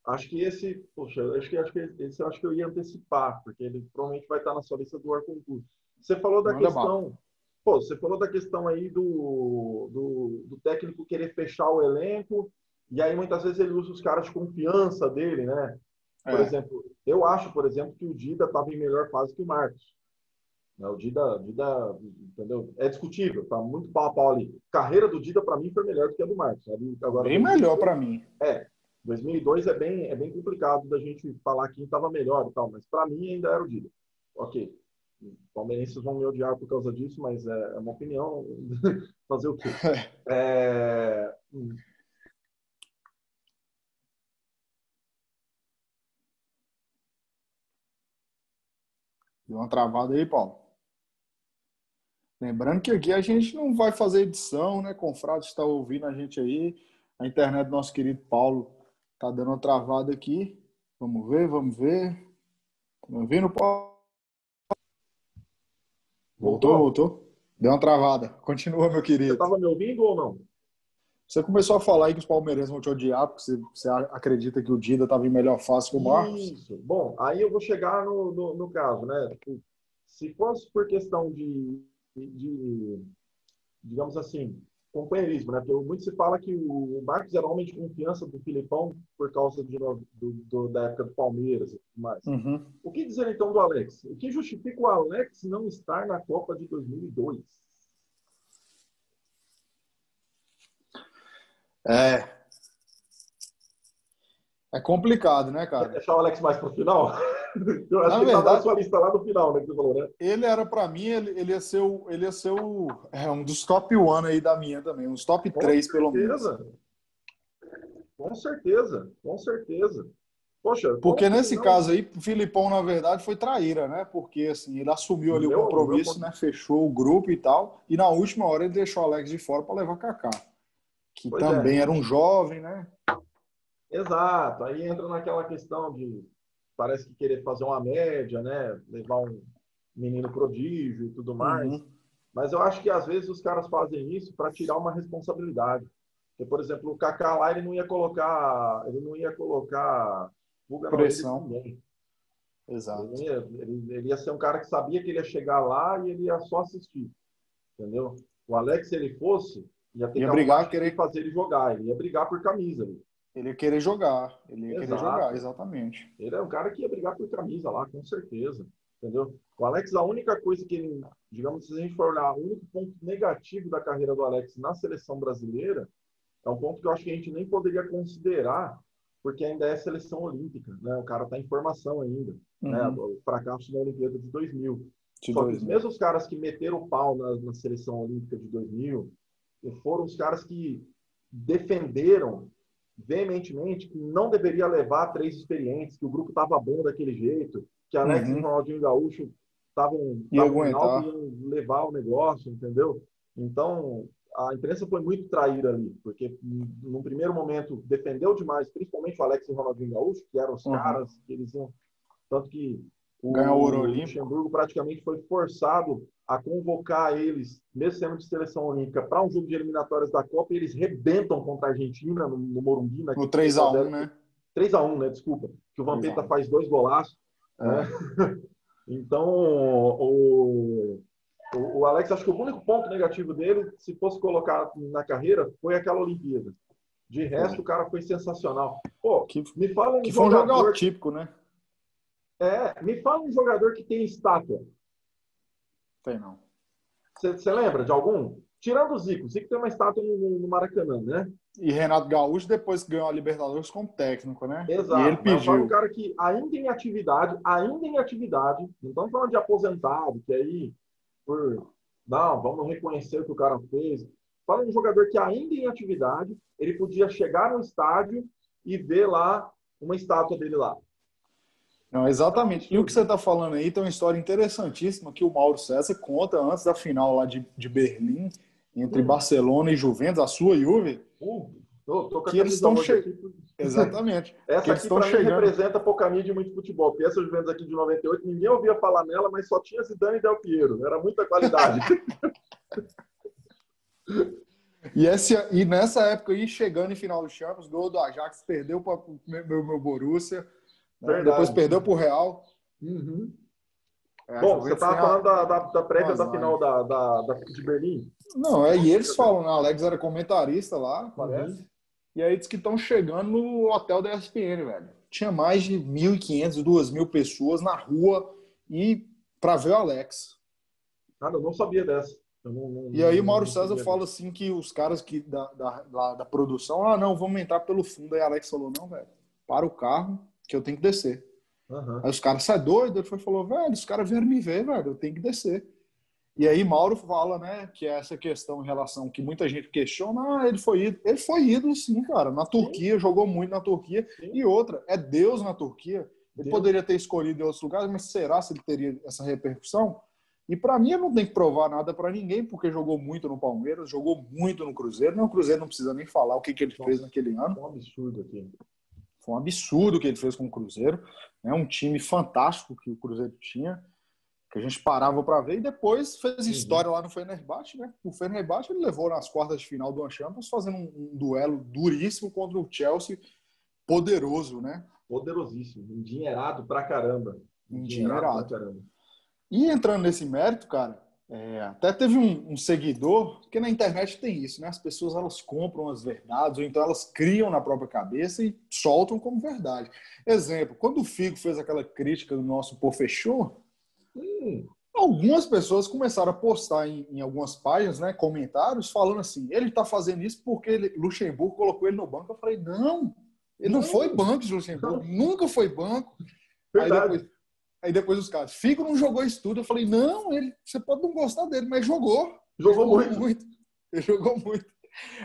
acho que esse, poxa, acho que acho que esse acho que eu ia antecipar, porque ele provavelmente vai estar na sua lista do ar concurso. Você falou da Manda questão, mal. pô, você falou da questão aí do, do, do, técnico querer fechar o elenco e aí muitas vezes ele usa os caras de confiança dele, né? Por é. exemplo, eu acho, por exemplo, que o Dida estava em melhor fase que o Marcos. Né? O Dida, Dida, entendeu? É discutível, tá muito pau a pau ali. Carreira do Dida, para mim, foi melhor do que a do Marcos. Sabe? Agora, bem melhor para mim. É. 2002 é bem, é bem complicado da gente falar quem estava melhor e tal, mas para mim ainda era o Dida. Ok. Palmeirenses vão me odiar por causa disso, mas é, é uma opinião. Fazer o quê? É... Deu uma travada aí, Paulo. Lembrando que aqui a gente não vai fazer edição, né? Confrade está ouvindo a gente aí. A internet do nosso querido Paulo tá dando uma travada aqui. Vamos ver, vamos ver. Tá me ouvindo, Paulo? Voltou, voltou. Deu uma travada. Continua, meu querido. Você estava me ouvindo ou não? Você começou a falar aí que os palmeirenses vão te odiar, porque você, você acredita que o Dida estava em melhor fase que o Marcos? Isso. Bom, aí eu vou chegar no, no, no caso, né? Se fosse por questão de de, digamos assim, companheirismo, né? Porque muito se fala que o Marcos era homem de confiança do Filipão por causa de, do, do, da época do Palmeiras e tudo mais. Uhum. O que dizer então do Alex? O que justifica o Alex não estar na Copa de 2002? É. É complicado, né, cara? Quer deixar o Alex mais para o final? Eu acho Na que verdade, tá na sua lista lá no final, né? Que você falou, né? Ele era, para mim, ele, ele, ia ser, o, ele ia ser o, é, um dos top one aí da minha também. Uns top 3, pelo menos. Com certeza, com certeza. Poxa, porque nesse não... caso aí, o Filipão, na verdade, foi traíra, né? Porque assim, ele assumiu ali meu, o compromisso, meu... né? Fechou o grupo e tal. E na última hora ele deixou o Alex de fora para levar Kaká. Que pois também é. era um jovem, né? Exato. Aí entra naquela questão de parece que querer fazer uma média, né? Levar um menino prodígio e tudo mais. Uhum. Mas eu acho que às vezes os caras fazem isso para tirar uma responsabilidade. Porque, por exemplo, o Kaká lá ele não ia colocar, ele não ia colocar pressão. Ninguém. Exato. Ele ia, ele, ele ia ser um cara que sabia que ele ia chegar lá e ele ia só assistir. Entendeu? O Alex, se ele fosse, ia ter ia que brigar, querer fazer ele jogar. Ele ia brigar por camisa. Ali. Ele ia querer jogar. Ele ia Exato. querer jogar, exatamente. Ele é um cara que ia brigar por camisa lá, com certeza. Entendeu? O Alex, a única coisa que ele, digamos, se a gente for olhar, o único ponto negativo da carreira do Alex na seleção brasileira é um ponto que eu acho que a gente nem poderia considerar, porque ainda é seleção olímpica, né? O cara está em formação ainda, né? uhum. né? O fracasso na Olimpíada de 2000. De Só 2000. que os mesmos caras que meteram o pau na, na seleção olímpica de 2000 foram os caras que defenderam veementemente que não deveria levar três experientes, que o grupo estava bom daquele jeito, que Alex uhum. e Ronaldinho Gaúcho estavam iam levar o negócio, entendeu? Então, a imprensa foi muito traída ali, porque no primeiro momento defendeu demais, principalmente o Alex e o Ronaldinho Gaúcho, que eram os uhum. caras que eles iam. Tanto que o, o Luxemburgo praticamente foi forçado a convocar eles, mesmo sendo de seleção olímpica, para um jogo de eliminatórias da Copa e eles rebentam contra a Argentina no, no Morumbi. No 3x1, né? 3x1, né? Desculpa. Que o Vampeta faz dois golaços. É. Né? Então, o, o, o, Alex, acho que o único ponto negativo dele, se fosse colocar na carreira, foi aquela Olimpíada. De resto, o cara foi sensacional. Pô, que, me fala um que foi um jogador típico, né? É, me fala um jogador que tem estátua. Tem não. Você lembra de algum? Tirando o Zico. O Zico tem uma estátua no, no, Maracanã, né? E Renato Gaúcho depois ganhou a Libertadores como técnico, né? Exato. E ele pediu. um cara que ainda em atividade, ainda em atividade, não estamos falando de aposentado, que aí, por. Não, vamos reconhecer o que o cara fez. Fala de um jogador que ainda em atividade, ele podia chegar no estádio e ver lá uma estátua dele lá. Não, exatamente. E o que você está falando aí tem uma história interessantíssima que o Mauro César conta antes da final lá de, de Berlim, entre hum. Barcelona e Juventus, a sua Juve. Uh, tô, tô que eles estão chegando. Exatamente. essa aqui para chegando... representa pouca mídia e muito futebol. Porque essa Juventus aqui de 98, ninguém ouvia falar nela, mas só tinha Zidane e Del Piero. Era muita qualidade. E, esse, e nessa época aí, chegando em final do Champions, gol do Ajax, perdeu para o meu, meu Borussia. Verdade. Depois perdeu para o Real. Uhum. É, Bom, você estava falando da, da, da prévia da final da, da, da, de Berlim. Não, é, e eles falam, né? Alex era comentarista lá, parece. Uhum. E aí diz que estão chegando no hotel da ESPN, velho. Tinha mais de 1.500, 2.000 pessoas na rua e para ver o Alex. Cara, eu não sabia dessa. Não, não, e aí o Mauro César fala assim que os caras que da, da, da, da produção, ah, não, vamos entrar pelo fundo. Aí Alex falou, não, velho, para o carro, que eu tenho que descer. Uhum. Aí os caras, sai doido? Ele foi, falou, velho, os caras vieram me ver, velho, eu tenho que descer. E aí Mauro fala, né, que é essa questão em relação que muita gente questiona, ah, ele foi ídolo. Ele foi ídolo sim, cara, na Turquia, sim. jogou muito na Turquia. Sim. E outra, é Deus na Turquia. Ele Deus. poderia ter escolhido em outros lugares, mas será se ele teria essa repercussão? E para mim, eu não tenho que provar nada para ninguém, porque jogou muito no Palmeiras, jogou muito no Cruzeiro. Não, o Cruzeiro não precisa nem falar o que, que ele Nossa, fez naquele ano. É um absurdo aqui. Foi um absurdo o que ele fez com o Cruzeiro. É um time fantástico que o Cruzeiro tinha, que a gente parava para ver. E depois fez uhum. história lá no Fenerbahçe, né? O Fenerbahçe ele levou nas quartas de final do Champions, fazendo um, um duelo duríssimo contra o Chelsea, poderoso, né? Poderosíssimo, endinheirado pra caramba. Endinheirado. Pra caramba. E entrando nesse mérito, cara, É, até teve um, um, seguidor, porque na internet tem isso, né? As pessoas elas compram as verdades, ou então elas criam na própria cabeça e soltam como verdade. Exemplo, quando o Figo fez aquela crítica do nosso Pô Fechou, hum. algumas pessoas começaram a postar em, em, algumas páginas, né, comentários, falando assim: ele está fazendo isso porque ele, Luxemburgo colocou ele no banco. Eu falei: não, ele não, não foi banco de Luxemburgo, nunca foi banco. Verdade. Aí depois, Aí depois os caras, Figo não jogou isso tudo. Eu falei, não, ele, você pode não gostar dele, mas jogou. Jogou, jogou muito. muito. Ele jogou muito.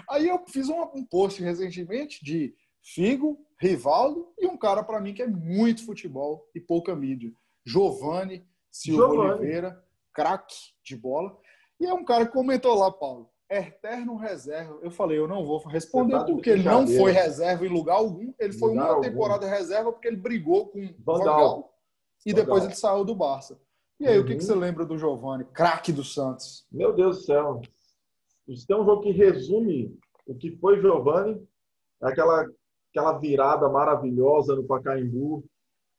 Aí eu fiz um, um post recentemente de Figo, Rivaldo e um cara para mim que é muito futebol e pouca mídia. Giovanni Silva Giovani. Oliveira, craque de bola. E é um cara que comentou lá, Paulo, eterno reserva. Eu falei, eu não vou responder tá porque ele não foi reserva em lugar algum. Ele foi lugar uma algum. temporada reserva porque ele brigou com Vandal e depois ele saiu do Barça. E aí, uhum. o que, que, uhum. você lembra do Giovani, craque do Santos? Meu Deus do céu. Isso tem um jogo que resume o que foi Giovani, aquela, aquela virada maravilhosa no Pacaembu,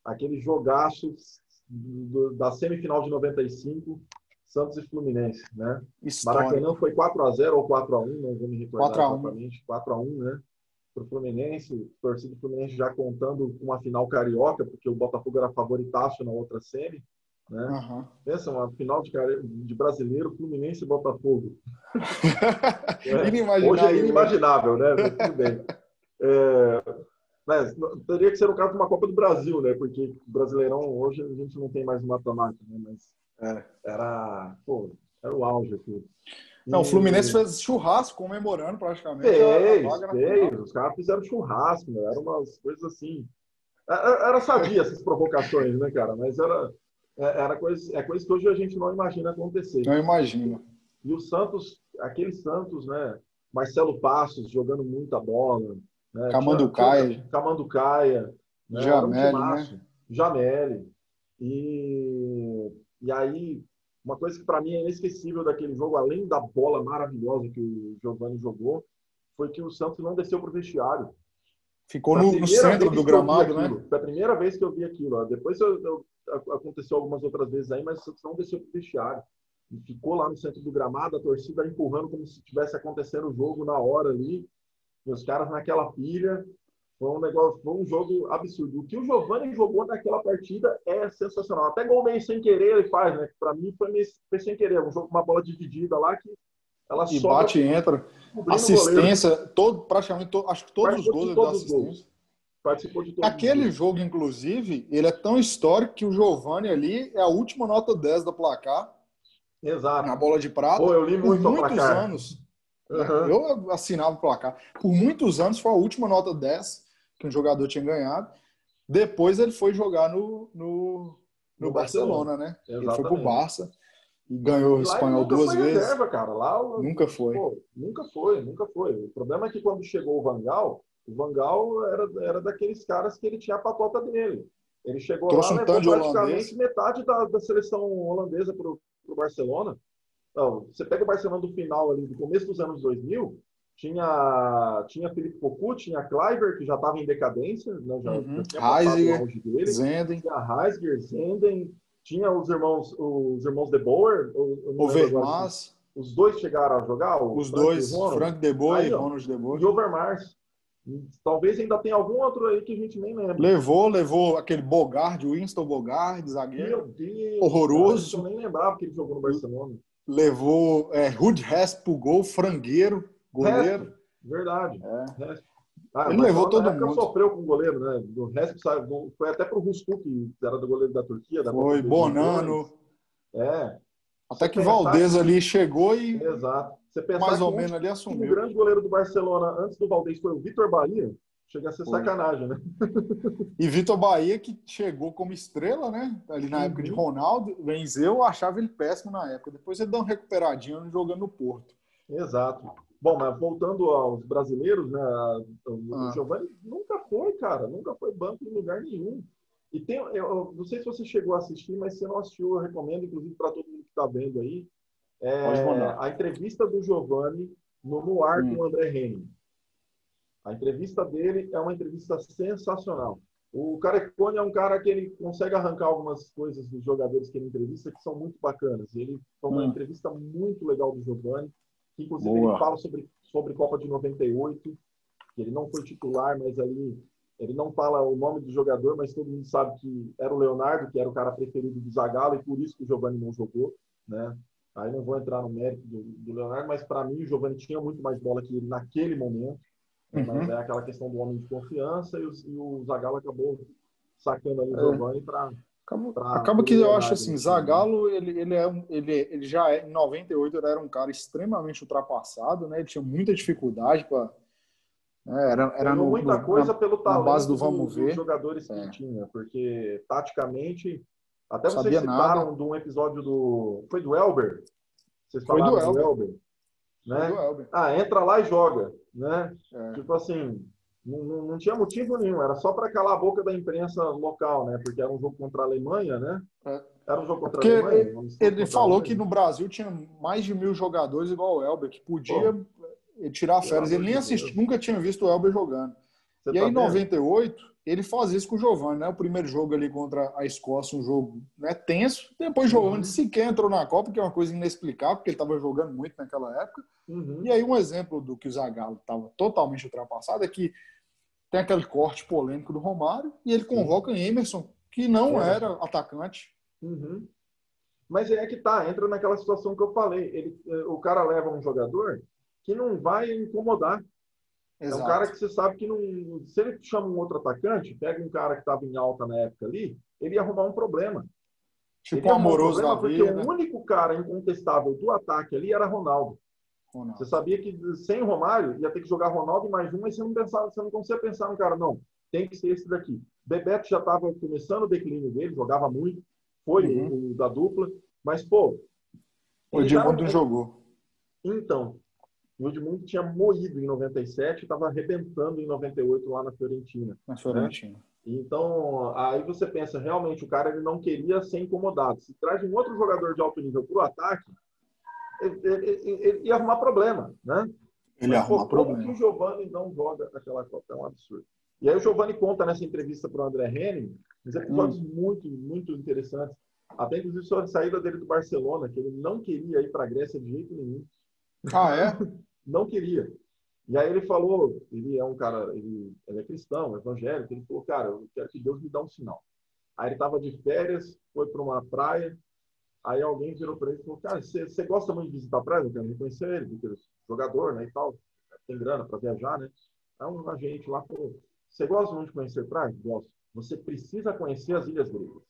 aquele jogaço do, da semifinal de 95, Santos e Fluminense, né? Maracanã foi 4 a 0 ou 4 a 1, não vou me recordar 4 exatamente, 4 a 1, né? Para o Fluminense, torcida do Fluminense já contando com uma final carioca, porque o Botafogo era favoritaço na outra semi. Né? Uhum. Pensa, uma final de, de brasileiro, Fluminense e Botafogo. é. Inimaginável. Hoje é inimaginável, né? Mas tudo bem. É, mas, teria que ser o caso de uma Copa do Brasil, né? Porque Brasileirão hoje a gente não tem mais mata-mata, né? Mas é. era, pô, era o auge aqui. Não, o Fluminense fez churrasco comemorando praticamente. Fez, fez. Os caras fizeram churrasco, né? Eram umas coisas assim. É, é, era sadia essas provocações, né, cara? Mas era, é, era coisa, é coisa que hoje a gente não imagina acontecer. Não imagina. E o Santos, aquele Santos, né? Marcelo Passos jogando muita bola. Né? Camanducaia. Camanducaia. Né? Jameli, um né? Jameli. E, e aí uma coisa que para mim é inesquecível daquele jogo, além da bola maravilhosa que o Giovanni jogou, foi que o Santos não desceu para o vestiário. Ficou no, no, centro do gramado, né? Foi a primeira vez que eu vi aquilo. Depois eu, eu, aconteceu algumas outras vezes aí, mas o Santos não desceu para o vestiário. E ficou lá no centro do gramado, a torcida empurrando como se estivesse acontecendo o jogo na hora ali. E os caras naquela pilha. Foi um negócio, foi um jogo absurdo. O que o Giovanni jogou naquela partida é sensacional. Até gol meio sem querer ele faz, né? Para mim foi, meio, foi sem querer. Um jogo, uma bola dividida lá que ela e bate e entra. Assistência, todo, praticamente, todo, acho que todos os gols todos assistência. Gols. Participou de todos Aquele jogo, inclusive, ele é tão histórico que o Giovanni ali é a última nota 10 da placar. Exato. Na bola de prata. Pô, eu li muito por muitos anos. Uhum. Eu assinava o placar. Por muitos anos foi a última nota 10 que um jogador tinha ganhado. Depois ele foi jogar no, no, no, no Barcelona, Barcelona, né? Exatamente. Ele foi pro Barça e ganhou o espanhol duas vezes. Reserva, cara. Lá, nunca foi. Pô, nunca foi, nunca foi. O problema é que quando chegou o Vangal, o Vangal era, era daqueles caras que ele tinha a patota dele. Ele chegou Trouxe lá, um levou praticamente holandês. metade da, da seleção holandesa para o Barcelona. Então, você pega o Barcelona do final ali, do começo dos anos 2000, tinha, tinha Felipe Cocu, tinha Kleiber, que já estava em decadência, né? já, uhum. já Heisiger, Zenden. Tinha Heisiger, Zenden, tinha os irmãos, os irmãos De Boer, o Vermas. Os dois chegaram a jogar? os Frank dois, Frank De Boer e Ronald De Boer. E Overmars. Talvez ainda tenha algum outro aí que a gente nem lembra. Levou, levou aquele Bogard, Winston Bogard, zagueiro. Meu Deus! Horroroso. Cara, eu nem lembrava que ele jogou no Barcelona. Levou é, Rude Hesp pro gol, frangueiro. Goleiro. Verdade. É. Ah, ele levou todo mundo. sofreu com o goleiro, né? Do resto, foi até pro Rustu, que era do goleiro da Turquia. Da foi, Bonano. É. Até que Valdez que... ali chegou e. Exato. Você mais ou menos ali assumiu. O grande goleiro do Barcelona antes do Valdez foi o Vitor Bahia. Chega a ser foi. sacanagem, né? E Vitor Bahia, que chegou como estrela, né? Ali na uhum. época de uhum. Ronaldo, Benzeu, eu achava ele péssimo na época. Depois ele deu uma recuperadinha jogando no Porto. Exato. Bom, mas voltando aos brasileiros, né? O ah. Giovanni nunca foi, cara, nunca foi banco em lugar nenhum. E tem, eu não sei se você chegou a assistir, mas se não assistiu, eu recomendo, inclusive para todo mundo que está vendo aí, é, a entrevista do Giovanni no Noir hum. com o André Henning. A entrevista dele é uma entrevista sensacional. O Carecone é um cara que ele consegue arrancar algumas coisas dos jogadores que ele entrevista que são muito bacanas. Ele foi uma hum. entrevista muito legal do Giovanni, que inclusive Boa. ele fala sobre, sobre Copa de 98, que ele não foi titular, mas ali ele não fala o nome do jogador, mas todo mundo sabe que era o Leonardo, que era o cara preferido do Zagallo, e por isso que o Giovanni não jogou, né? Aí não vou entrar no mérito do, do Leonardo, mas para mim o Giovanni tinha muito mais bola que ele naquele momento. Uhum. Mas é aquela questão do homem de confiança e o, e o Zagallo acabou sacando ali o é. Giovanni para Acaba, acaba que eu acho assim, Zagallo, ele, ele, é, ele, ele já é, em 98 ele era um cara extremamente ultrapassado, né? Ele tinha muita dificuldade para né? era, era no, muita coisa na, pelo talento na base do vamos ver. dos jogadores que é. tinha, porque taticamente até vocês citaram nada. de um episódio do foi do Elber. Vocês falaram Foi do Elber. Do Elber né? Do Elber. Ah, entra lá e joga, né? É. Tipo assim, não, não, tinha motivo nenhum, era só para calar a boca da imprensa local, né? Porque era um jogo contra a Alemanha, né? É. Era um jogo contra Porque a Alemanha. Ele, ele falou que no Brasil tinha mais de mil jogadores igual o Elber, que podia Pô, tirar férias. Ele nem assistiu, nunca tinha visto o Elber jogando. Você e tá aí, em 98, ele faz isso com o Giovanni, né? O primeiro jogo ali contra a Escócia, um jogo né, tenso. Depois, o Giovanni uhum. sequer entrou na Copa, que é uma coisa inexplicável, porque ele estava jogando muito naquela época. Uhum. E aí, um exemplo do que o Zagallo estava totalmente ultrapassado é que tem aquele corte polêmico do Romário e ele convoca Sim. Emerson, que não é. era atacante. Uhum. Mas é que tá, entra naquela situação que eu falei. Ele, eh, o cara leva um jogador que não vai incomodar. Exato. É um cara que você sabe que não. Se ele chama um outro atacante, pega um cara que estava em alta na época ali, ele ia arrumar um problema. Tipo um amoroso um Porque vida, o né? único cara incontestável do ataque ali era Ronaldo. Ronaldo. Você sabia que sem Romário ia ter que jogar Ronaldo e mais um, mas você não pensava, você não conseguia pensar no cara, não. Tem que ser esse daqui. Bebeto já estava começando o declínio dele, jogava muito, foi uhum. o, da dupla, mas, pô. O Edmundo já... jogou. Então, o Edmundo tinha moído em 97 e estava arrebentando em 98 lá na Fiorentina. Na Fiorentina. Né? Então, aí você pensa, realmente, o cara ele não queria ser incomodado. Se traz um outro jogador de alto nível para o ataque, ia arrumar problema, né? Ele ia arrumar problema. que o Giovanni não joga aquela Copa? É um absurdo. E aí o Giovanni conta nessa entrevista para o André Henning uns episódios hum. muito, muito interessantes. Até inclusive sobre a saída dele do Barcelona, que ele não queria ir para a Grécia de jeito nenhum. Ah, é? não queria. E aí ele falou, ele é um cara, ele, ele é cristão, evangélico, ele falou, cara, eu quero que Deus me dê um sinal. Aí ele estava de férias, foi para uma praia, aí alguém virou para ele e falou, cara, você gosta muito de visitar praia? Eu quero reconhecer ele, porque ele é jogador, né, e tal, tem grana para viajar, né? Aí um agente lá falou, você gosta muito de conhecer praia? Gosto. Você precisa conhecer as Ilhas Gregas.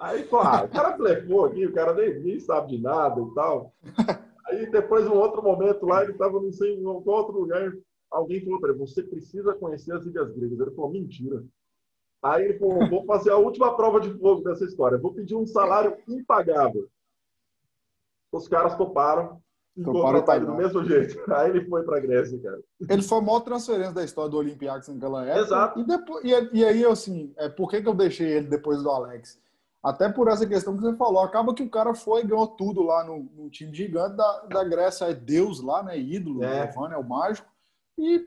Aí, claro, o cara blefou aqui, o cara nem, nem sabe de nada e tal. Aí depois, um outro momento lá, ele estava não sei em outro lugar. Alguém falou para ele: Você precisa conhecer as Ilhas Gregas. Ele falou: Mentira. Aí ele falou: Vou fazer a última prova de fogo dessa história. Vou pedir um salário impagável. Os caras toparam. E contrataram do mesmo jeito. Aí ele foi para a Grécia, cara. Ele foi a maior transferência da história do Olympiacos naquela época. Exato. E, depois, e, e aí, assim, é, por que, que eu deixei ele depois do Alex? Até por essa questão que você falou, acaba que o cara foi e ganhou tudo lá no, no time gigante da, da Grécia, é Deus lá, né? Ídolo, é. Giovanni é o mágico. E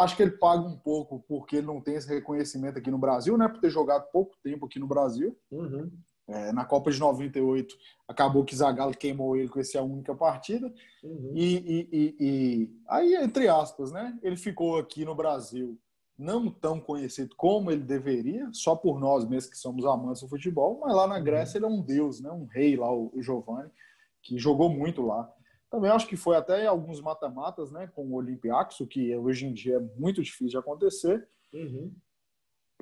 acho que ele paga um pouco porque ele não tem esse reconhecimento aqui no Brasil, né? Por ter jogado pouco tempo aqui no Brasil. Uhum. É, na Copa de 98, acabou que Zagallo queimou ele com essa única partida. Uhum. E, e, e, e, aí, entre aspas, né? Ele ficou aqui no Brasil não tão conhecido como ele deveria, só por nós mesmos que somos amantes do futebol, mas lá na uhum. Grécia ele é um deus, né? um rei lá, o, Giovanni, que jogou muito lá. Também acho que foi até alguns mata-matas né, com o Olympiacos, o que hoje em dia é muito difícil de acontecer. Uhum.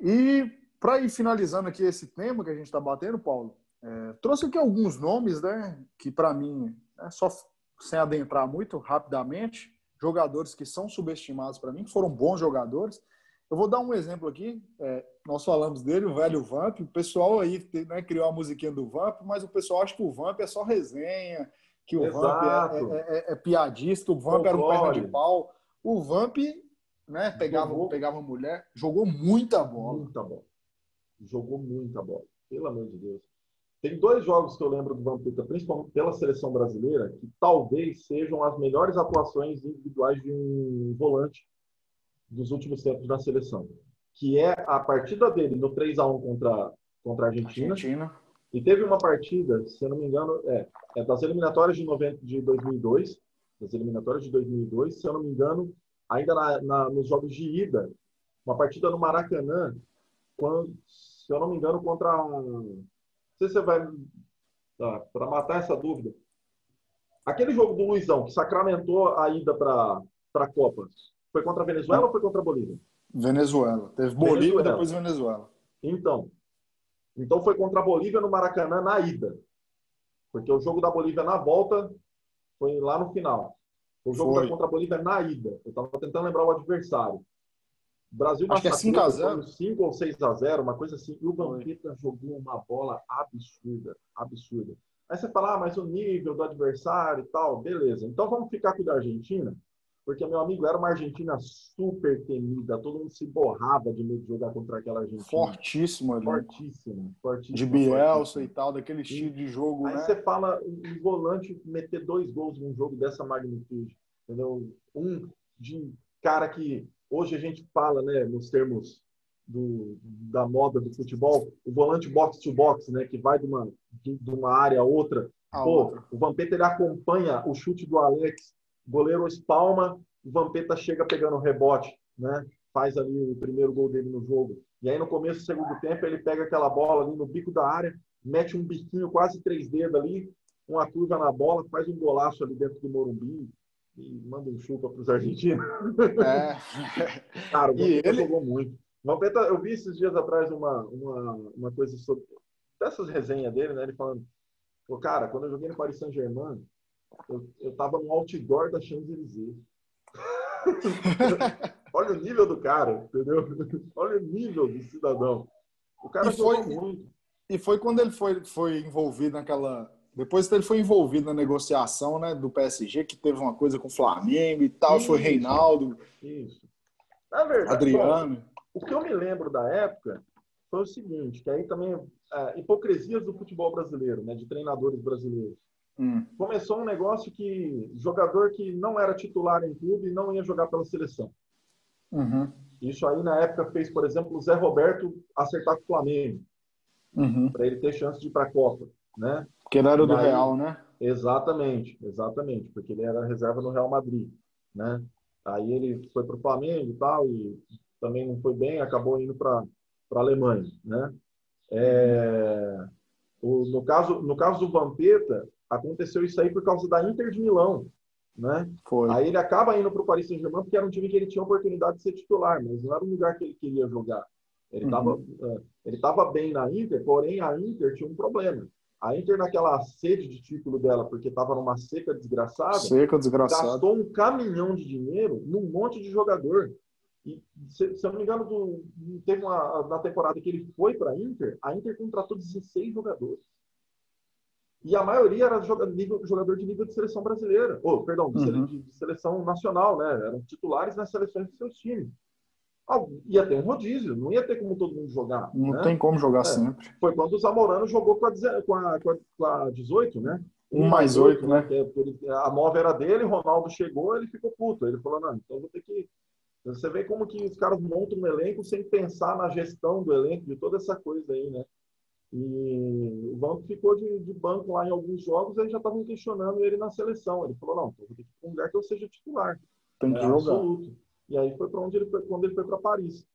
E para ir finalizando aqui esse tema que a gente está batendo, Paulo, é, trouxe aqui alguns nomes né, que para mim, é só sem adentrar muito rapidamente, jogadores que são subestimados para mim, que foram bons jogadores. Eu vou dar um exemplo aqui. É, nós falamos dele, o velho Vamp. O pessoal aí né, criou a musiquinha do Vamp, mas o pessoal acha que o Vamp é só resenha, que o Exato. Vamp é, é, é, é, piadista, o Vamp era um perna de pau. O Vamp né, pegava, jogou, pegava mulher, jogou muita bola. Muita bola. Jogou muita bola. Pelo amor de Deus. Tem dois jogos que eu lembro do Vampeta, principalmente pela seleção brasileira, que talvez sejam as melhores atuações individuais de um volante dos últimos tempos na seleção, que é a partida dele no 3 a 1 contra, contra a Argentina. Argentina. E teve uma partida, se eu não me engano, é, é das eliminatórias de, 90, de 2002, das eliminatórias de 2002, se eu não me engano, ainda na, na, nos jogos de ida, uma partida no Maracanã, quando, se eu não me engano, contra um. Não sei se você vai. Tá, para matar essa dúvida. Aquele jogo do Luizão, que sacramentou a ida para a Copa, foi contra a Venezuela ou foi contra a Bolívia? Venezuela. Teve Bolívia e depois Venezuela. Então, então foi contra a Bolívia no Maracanã na ida. Porque o jogo da Bolívia na volta foi lá no final. O jogo foi. contra a Bolívia na ida. Eu estava tentando lembrar o adversário. O Brasil Acho que é 5x0. 5 ou 6x0, uma coisa assim. E o Vampeta jogou uma bola absurda. Absurda. Aí você fala, ah, mas o nível do adversário e tal, beleza. Então vamos ficar com o da Argentina porque, meu amigo, era uma Argentina super temida, todo mundo se borrava de medo de jogar contra aquela Argentina. Fortíssimo ali. Fortíssimo, fortíssimo. De Bielsa e tal, daquele estilo de jogo, Aí né? você fala um volante meter dois gols num jogo dessa magnitude, entendeu? Um de cara que hoje a gente fala, né, nos termos do, da moda do futebol, o volante box to box, né, que vai de uma, de, de uma área a outra. A Pô, outra. o Vampeta ele acompanha o chute do Alex goleiro espalma, o Vampeta chega pegando o rebote, né? Faz ali o primeiro gol dele no jogo. E aí no começo do segundo tempo ele pega aquela bola ali no bico da área, mete um biquinho quase três dedos ali, uma curva na bola, faz um golaço ali dentro do Morumbi e manda um chupa para os argentinos. É. Cara, o Vampeta ele... jogou muito. O Vampeta, eu vi esses dias atrás uma, uma, uma coisa sobre dessas resenhas dele, né? Ele falando, cara, quando eu joguei no Paris Saint-Germain, eu, eu tava no outdoor da Champs-Élysées. Olha o nível do cara, entendeu? Olha o nível do cidadão. O cara e foi muito. E foi quando ele foi, foi envolvido naquela. Depois ele foi envolvido na negociação né, do PSG, que teve uma coisa com o Flamengo e tal, isso, foi Reinaldo. Isso. Na verdade, Adriano. Bom, o que eu me lembro da época foi o seguinte, que aí também é, hipocrisias do futebol brasileiro, né, de treinadores brasileiros. Hum. Começou um negócio que jogador que não era titular em clube não ia jogar pela seleção. Uhum. Isso aí na época fez, por exemplo, o Zé Roberto acertar com o Flamengo uhum. para ele ter chance de ir para a Copa, né? Porque ele era do aí, Real, né? Exatamente, exatamente, porque ele era reserva no Real Madrid, né? Aí ele foi para o Flamengo e tal e também não foi bem, acabou indo para para Alemanha, né? É, o, no caso no caso do Vampeta aconteceu isso aí por causa da Inter de Milão, né? Foi. Aí ele acaba indo para o Paris Saint-Germain porque era um time que ele tinha oportunidade de ser titular, mas não era um lugar que ele queria jogar. Ele estava uhum. É, ele tava bem na Inter, porém a Inter tinha um problema. A Inter, naquela sede de título dela, porque estava numa seca desgraçada, seca desgraçada, gastou um caminhão de dinheiro num monte de jogador. E, se, se eu não me engano, do, teve uma, na temporada que ele foi para a Inter, a Inter contratou 16 jogadores. E a maioria era jogador de nível de seleção brasileira, ou, perdão, de, uhum. de seleção nacional, né? Eram titulares nas seleções de seus times. Ah, ia ter um rodízio, não ia ter como todo mundo jogar. Não né? tem como jogar é. sempre. Foi quando o Zamorano jogou com a, com a, com a 18, né? Um mais oito, né? né? a móvel era dele, Ronaldo chegou, ele ficou puto. Ele falou, não, então vou ter que. Você vê como que os caras montam um elenco sem pensar na gestão do elenco, de toda essa coisa aí, né? E o Vamp ficou de, de, banco lá em alguns jogos e já estavam questionando ele na seleção. Ele falou: não, vou ter que ir para um lugar que eu seja titular. Tem que é, jogar. Absoluto. E aí foi para onde ele foi, quando ele foi para Paris.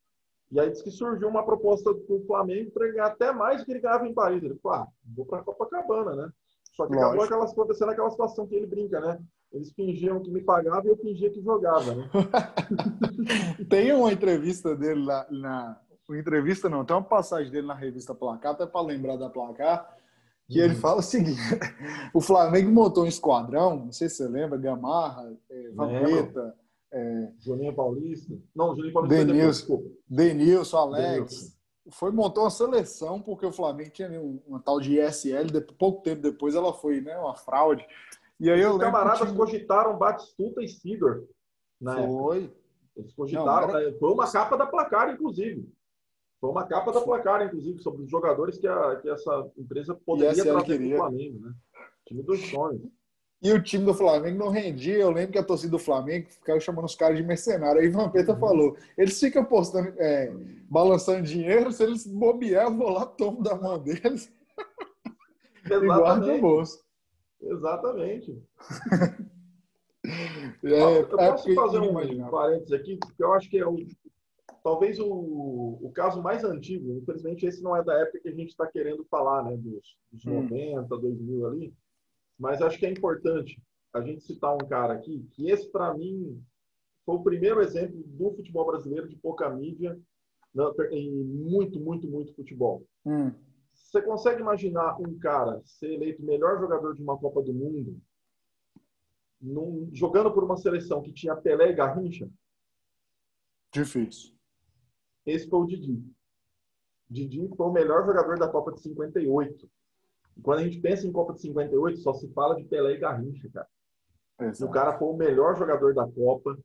E aí disse que surgiu uma proposta do Flamengo para ganhar até mais do que ele ganhava em Paris. Ele falou: ah, vou para Copacabana, né? Só que acabou aquela, acontecendo aquela situação que ele brinca, né? Eles fingiam que me pagavam e eu fingia que jogava, né? Tem uma entrevista dele lá na, entrevista não, tem uma passagem dele na revista Placar, até para lembrar da Placar, que uhum. ele fala o seguinte: o Flamengo montou um esquadrão, não sei se você lembra, Gamarra, é, Vampeta, é, Juninho Paulista. Não, Juninho Paulista. Denilson, Denilson Alex. Denilson. Foi montou uma seleção porque o Flamengo tinha uma, uma tal de ISL, de, pouco tempo depois ela foi, né, uma fraude. E aí Os camaradas tinha... cogitaram Batistuta e Sidor. Foi. Época. Eles cogitaram. Não, era... Foi uma capa da placar, inclusive. Foi uma capa da placar, inclusive, sobre os jogadores que, a, que essa empresa poderia trazer para o Flamengo, né? Time dos sonhos. E o time do Flamengo não rendia. Eu lembro que a torcida do Flamengo ficava chamando os caras de mercenário. Aí Vampeta uhum. falou: eles ficam postando, é, balançando dinheiro, se eles bobear, eu vou lá, tomo da mão deles. Exatamente. e guardo no bolso. Exatamente. é, eu posso é fazer um parênteses aqui, porque eu acho que é o, talvez o, o caso mais antigo. Infelizmente, esse não é da época que a gente está querendo falar, né? Dos, dos hum. 90, 2000 ali mas acho que é importante a gente citar um cara aqui, que esse, para mim, foi o primeiro exemplo do futebol brasileiro de pouca mídia em muito, muito, muito futebol. Hum. Você consegue imaginar um cara ser eleito melhor jogador de uma Copa do Mundo num, jogando por uma seleção que tinha Pelé e Garrincha? Difícil. Esse foi o Didi. Didi foi o melhor jogador da Copa de 58. E quando a gente pensa em Copa de 58, só se fala de Pelé e Garrincha, cara. Exato. O cara foi o melhor jogador da Copa,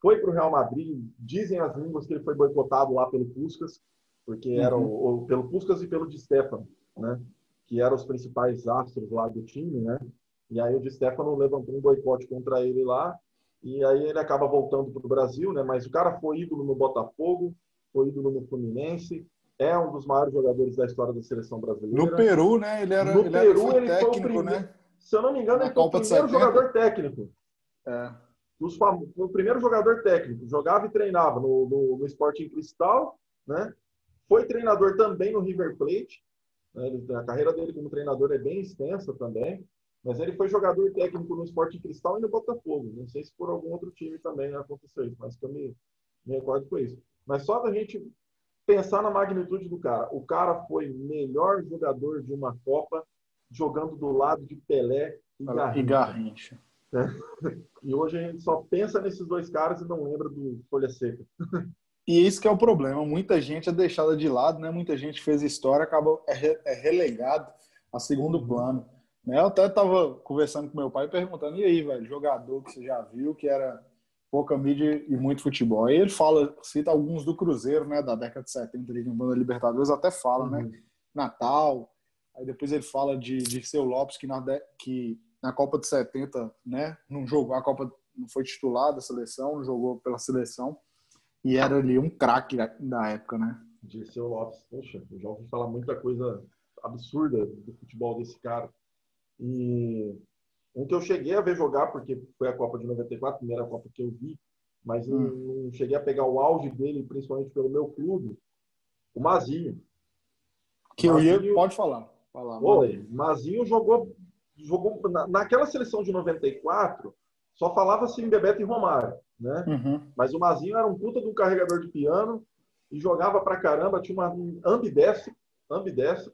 foi para o Real Madrid. Dizem as línguas que ele foi boicotado lá pelo Puskas, porque uhum. era o, o, pelo Puskas e pelo Di Stefano, né? Que eram os principais astros lá do time, né? E aí o Di Stefano levantou um boicote contra ele lá, e aí ele acaba voltando para o Brasil, né? Mas o cara foi ídolo no Botafogo, foi ídolo no Fluminense, é um dos maiores jogadores da história da seleção brasileira. No Peru, né? Ele era, no ele Peru, ele técnico, foi o primeiro, né? Se eu não me engano, Na ele foi o primeiro jogador técnico. É. Os fam... O primeiro jogador técnico. Jogava e treinava no, no, no Sporting Cristal, né? Foi treinador também no River Plate. Né? A carreira dele como treinador é bem extensa também. Mas ele foi jogador técnico no Sporting Cristal e no Botafogo. Não sei se por algum outro time também aconteceu isso, mas que eu me, me recordo foi isso. Mas só da gente pensar na magnitude do cara. O cara foi melhor jogador de uma Copa jogando do lado de Pelé e Garrincha. E, Garrincha. É. e hoje a gente só pensa nesses dois caras e não lembra do Folha Seca. E isso que é o problema. Muita gente é deixada de lado, né? Muita gente fez história, acabou é, é relegado a segundo uhum. plano. Né? Eu até estava conversando com meu pai perguntando, e aí, velho, jogador que você já viu que era pouca mídia e muito futebol. Aí ele fala, cita alguns do Cruzeiro, né, da década de 70, ali, no Libertadores, até fala, né, uhum. né, Natal. Aí depois ele fala de, de Seu Lopes, que na, que na Copa de 70, né, não jogou, a Copa não foi titular da seleção, não jogou pela seleção, e era ali um craque da época, né. Seu Lopes, poxa, eu já ouvi falar muita coisa absurda do futebol desse cara. E um que eu cheguei a ver jogar, porque foi a Copa de 94, a primeira Copa que eu vi, mas hum. não, cheguei a pegar o auge dele, principalmente pelo meu clube, o Mazinho. Que o Mazinho, eu ia, pode falar. falar Mazinho jogou, jogou na, naquela seleção de 94, só falava-se em Bebeto e Romário, né? Uhum. Mas o Mazinho era um puta de um carregador de piano e jogava pra caramba, tinha uma ambidestro, ambidestro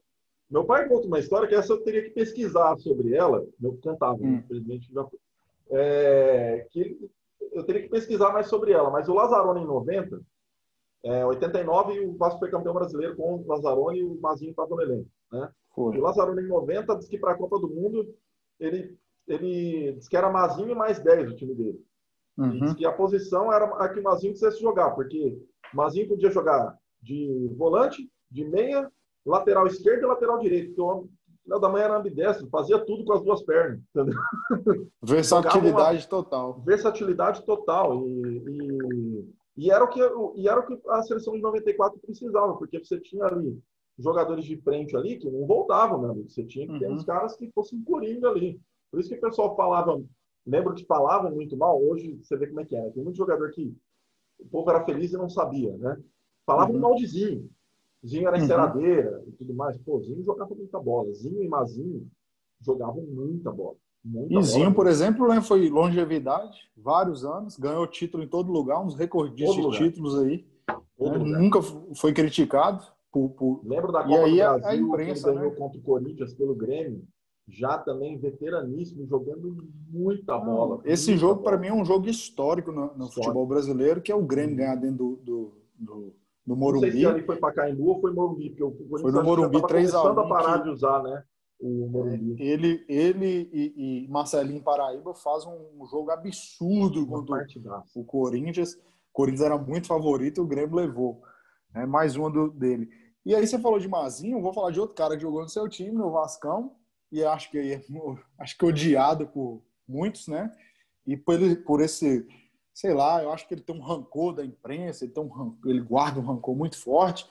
meu pai conta uma história que essa eu teria que pesquisar sobre ela. Eu contava, hum. infelizmente já foi. É, que eu teria que pesquisar mais sobre ela. Mas o Lazzaroni em 90, é, 89, e o Vasco foi campeão brasileiro com o Lazzaroni e o Mazinho estava no elenco. Né? Foi. E o Lazzaroni em 90 disse que para a Copa do Mundo ele, ele disse que era Mazinho e mais 10 o time dele. Uhum. Disse que a posição era a que o Mazinho quisesse jogar, porque o Mazinho podia jogar de volante, de meia lateral esquerdo e lateral direito. Porque o Léo da Manhã era ambidestro, fazia tudo com as duas pernas. Entendeu? Versatilidade total. Versatilidade total. E, e, e, era o que, e era o que a seleção de 94 precisava, porque você tinha ali jogadores de frente ali que não voltavam, amigo. Você tinha que uhum. ter uns caras que fossem coringa ali. Por isso que o pessoal falava, lembro que falavam muito mal, hoje você vê como é que é. Tem muito jogador que o povo era feliz e não sabia, né? Falavam uhum. mal de Zinho. Era enceradeira uhum. e tudo mais. Pô, Zinho jogava muita bola. Zinho e Mazinho jogavam muita bola. Muita e Zinho, por exemplo, né, foi longevidade, vários anos, ganhou título em todo lugar, uns recordistas de títulos aí. Né, nunca foi criticado. Por, por... Lembro da Copa e aí Brasil, a imprensa, ganhou né? contra o Corinthians pelo Grêmio, já também veteraníssimo, jogando muita bola. Esse muita jogo, para mim, é um jogo histórico no, no futebol brasileiro, que é o Grêmio uhum. ganhar dentro do, do, do no Morumbi. Não sei se ali foi para Caimbu ou foi Morumbi, porque o foi no Morumbi 3 a 1 a parar que... de usar, né? O Morumbi. É, ele, ele e, e Marcelinho Paraíba fazem um jogo absurdo contra o Corinthians. O Corinthians era muito favorito e o Grêmio levou. É mais uma do, dele. E aí você falou de Mazinho, vou falar de outro cara que jogou no seu time, no Vascão, e acho que acho que odiado por muitos, né? E por, por esse, sei lá, eu acho que ele tem um rancor da imprensa, ele, tem um rancor, ele guarda um rancor muito forte.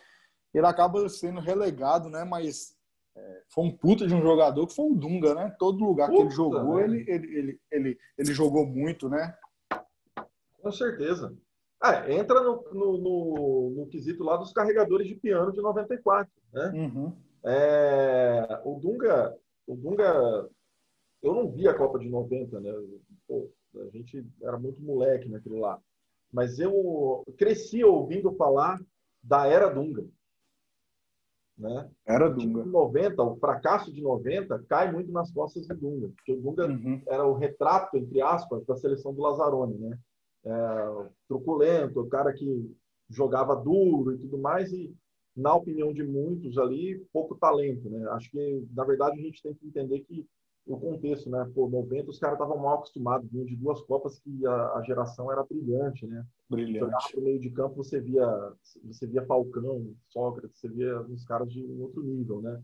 Ele acaba sendo relegado, né? Mas é, foi um puta de um jogador que foi o Dunga, né? Todo lugar puta, que ele jogou, ele, ele, ele, ele, ele jogou muito, né? Com certeza. Ah, entra no, no, no, no, quesito lá dos carregadores de piano de 94, né? Uhum. É, o Dunga, o Dunga, eu não vi a Copa de 90, né? Pô, a gente era muito moleque naquilo lá. Mas eu cresci ouvindo falar da era Dunga. Né? Era Dunga. De 90, o fracasso de 90 cai muito nas costas do Dunga. Porque o Dunga uhum. era o retrato, entre aspas, da seleção do Lazzaroni, né? É, truculento, o cara que jogava duro e tudo mais, e na opinião de muitos ali, pouco talento, né? Acho que, na verdade, a gente tem que entender que o contexto, né? Pô, 90 os caras estavam mal acostumados, vinham de duas Copas que a, a, geração era brilhante, né? Brilhante. Pro meio de campo, você via, você via Falcão, Sócrates, você via uns caras de um outro nível, né?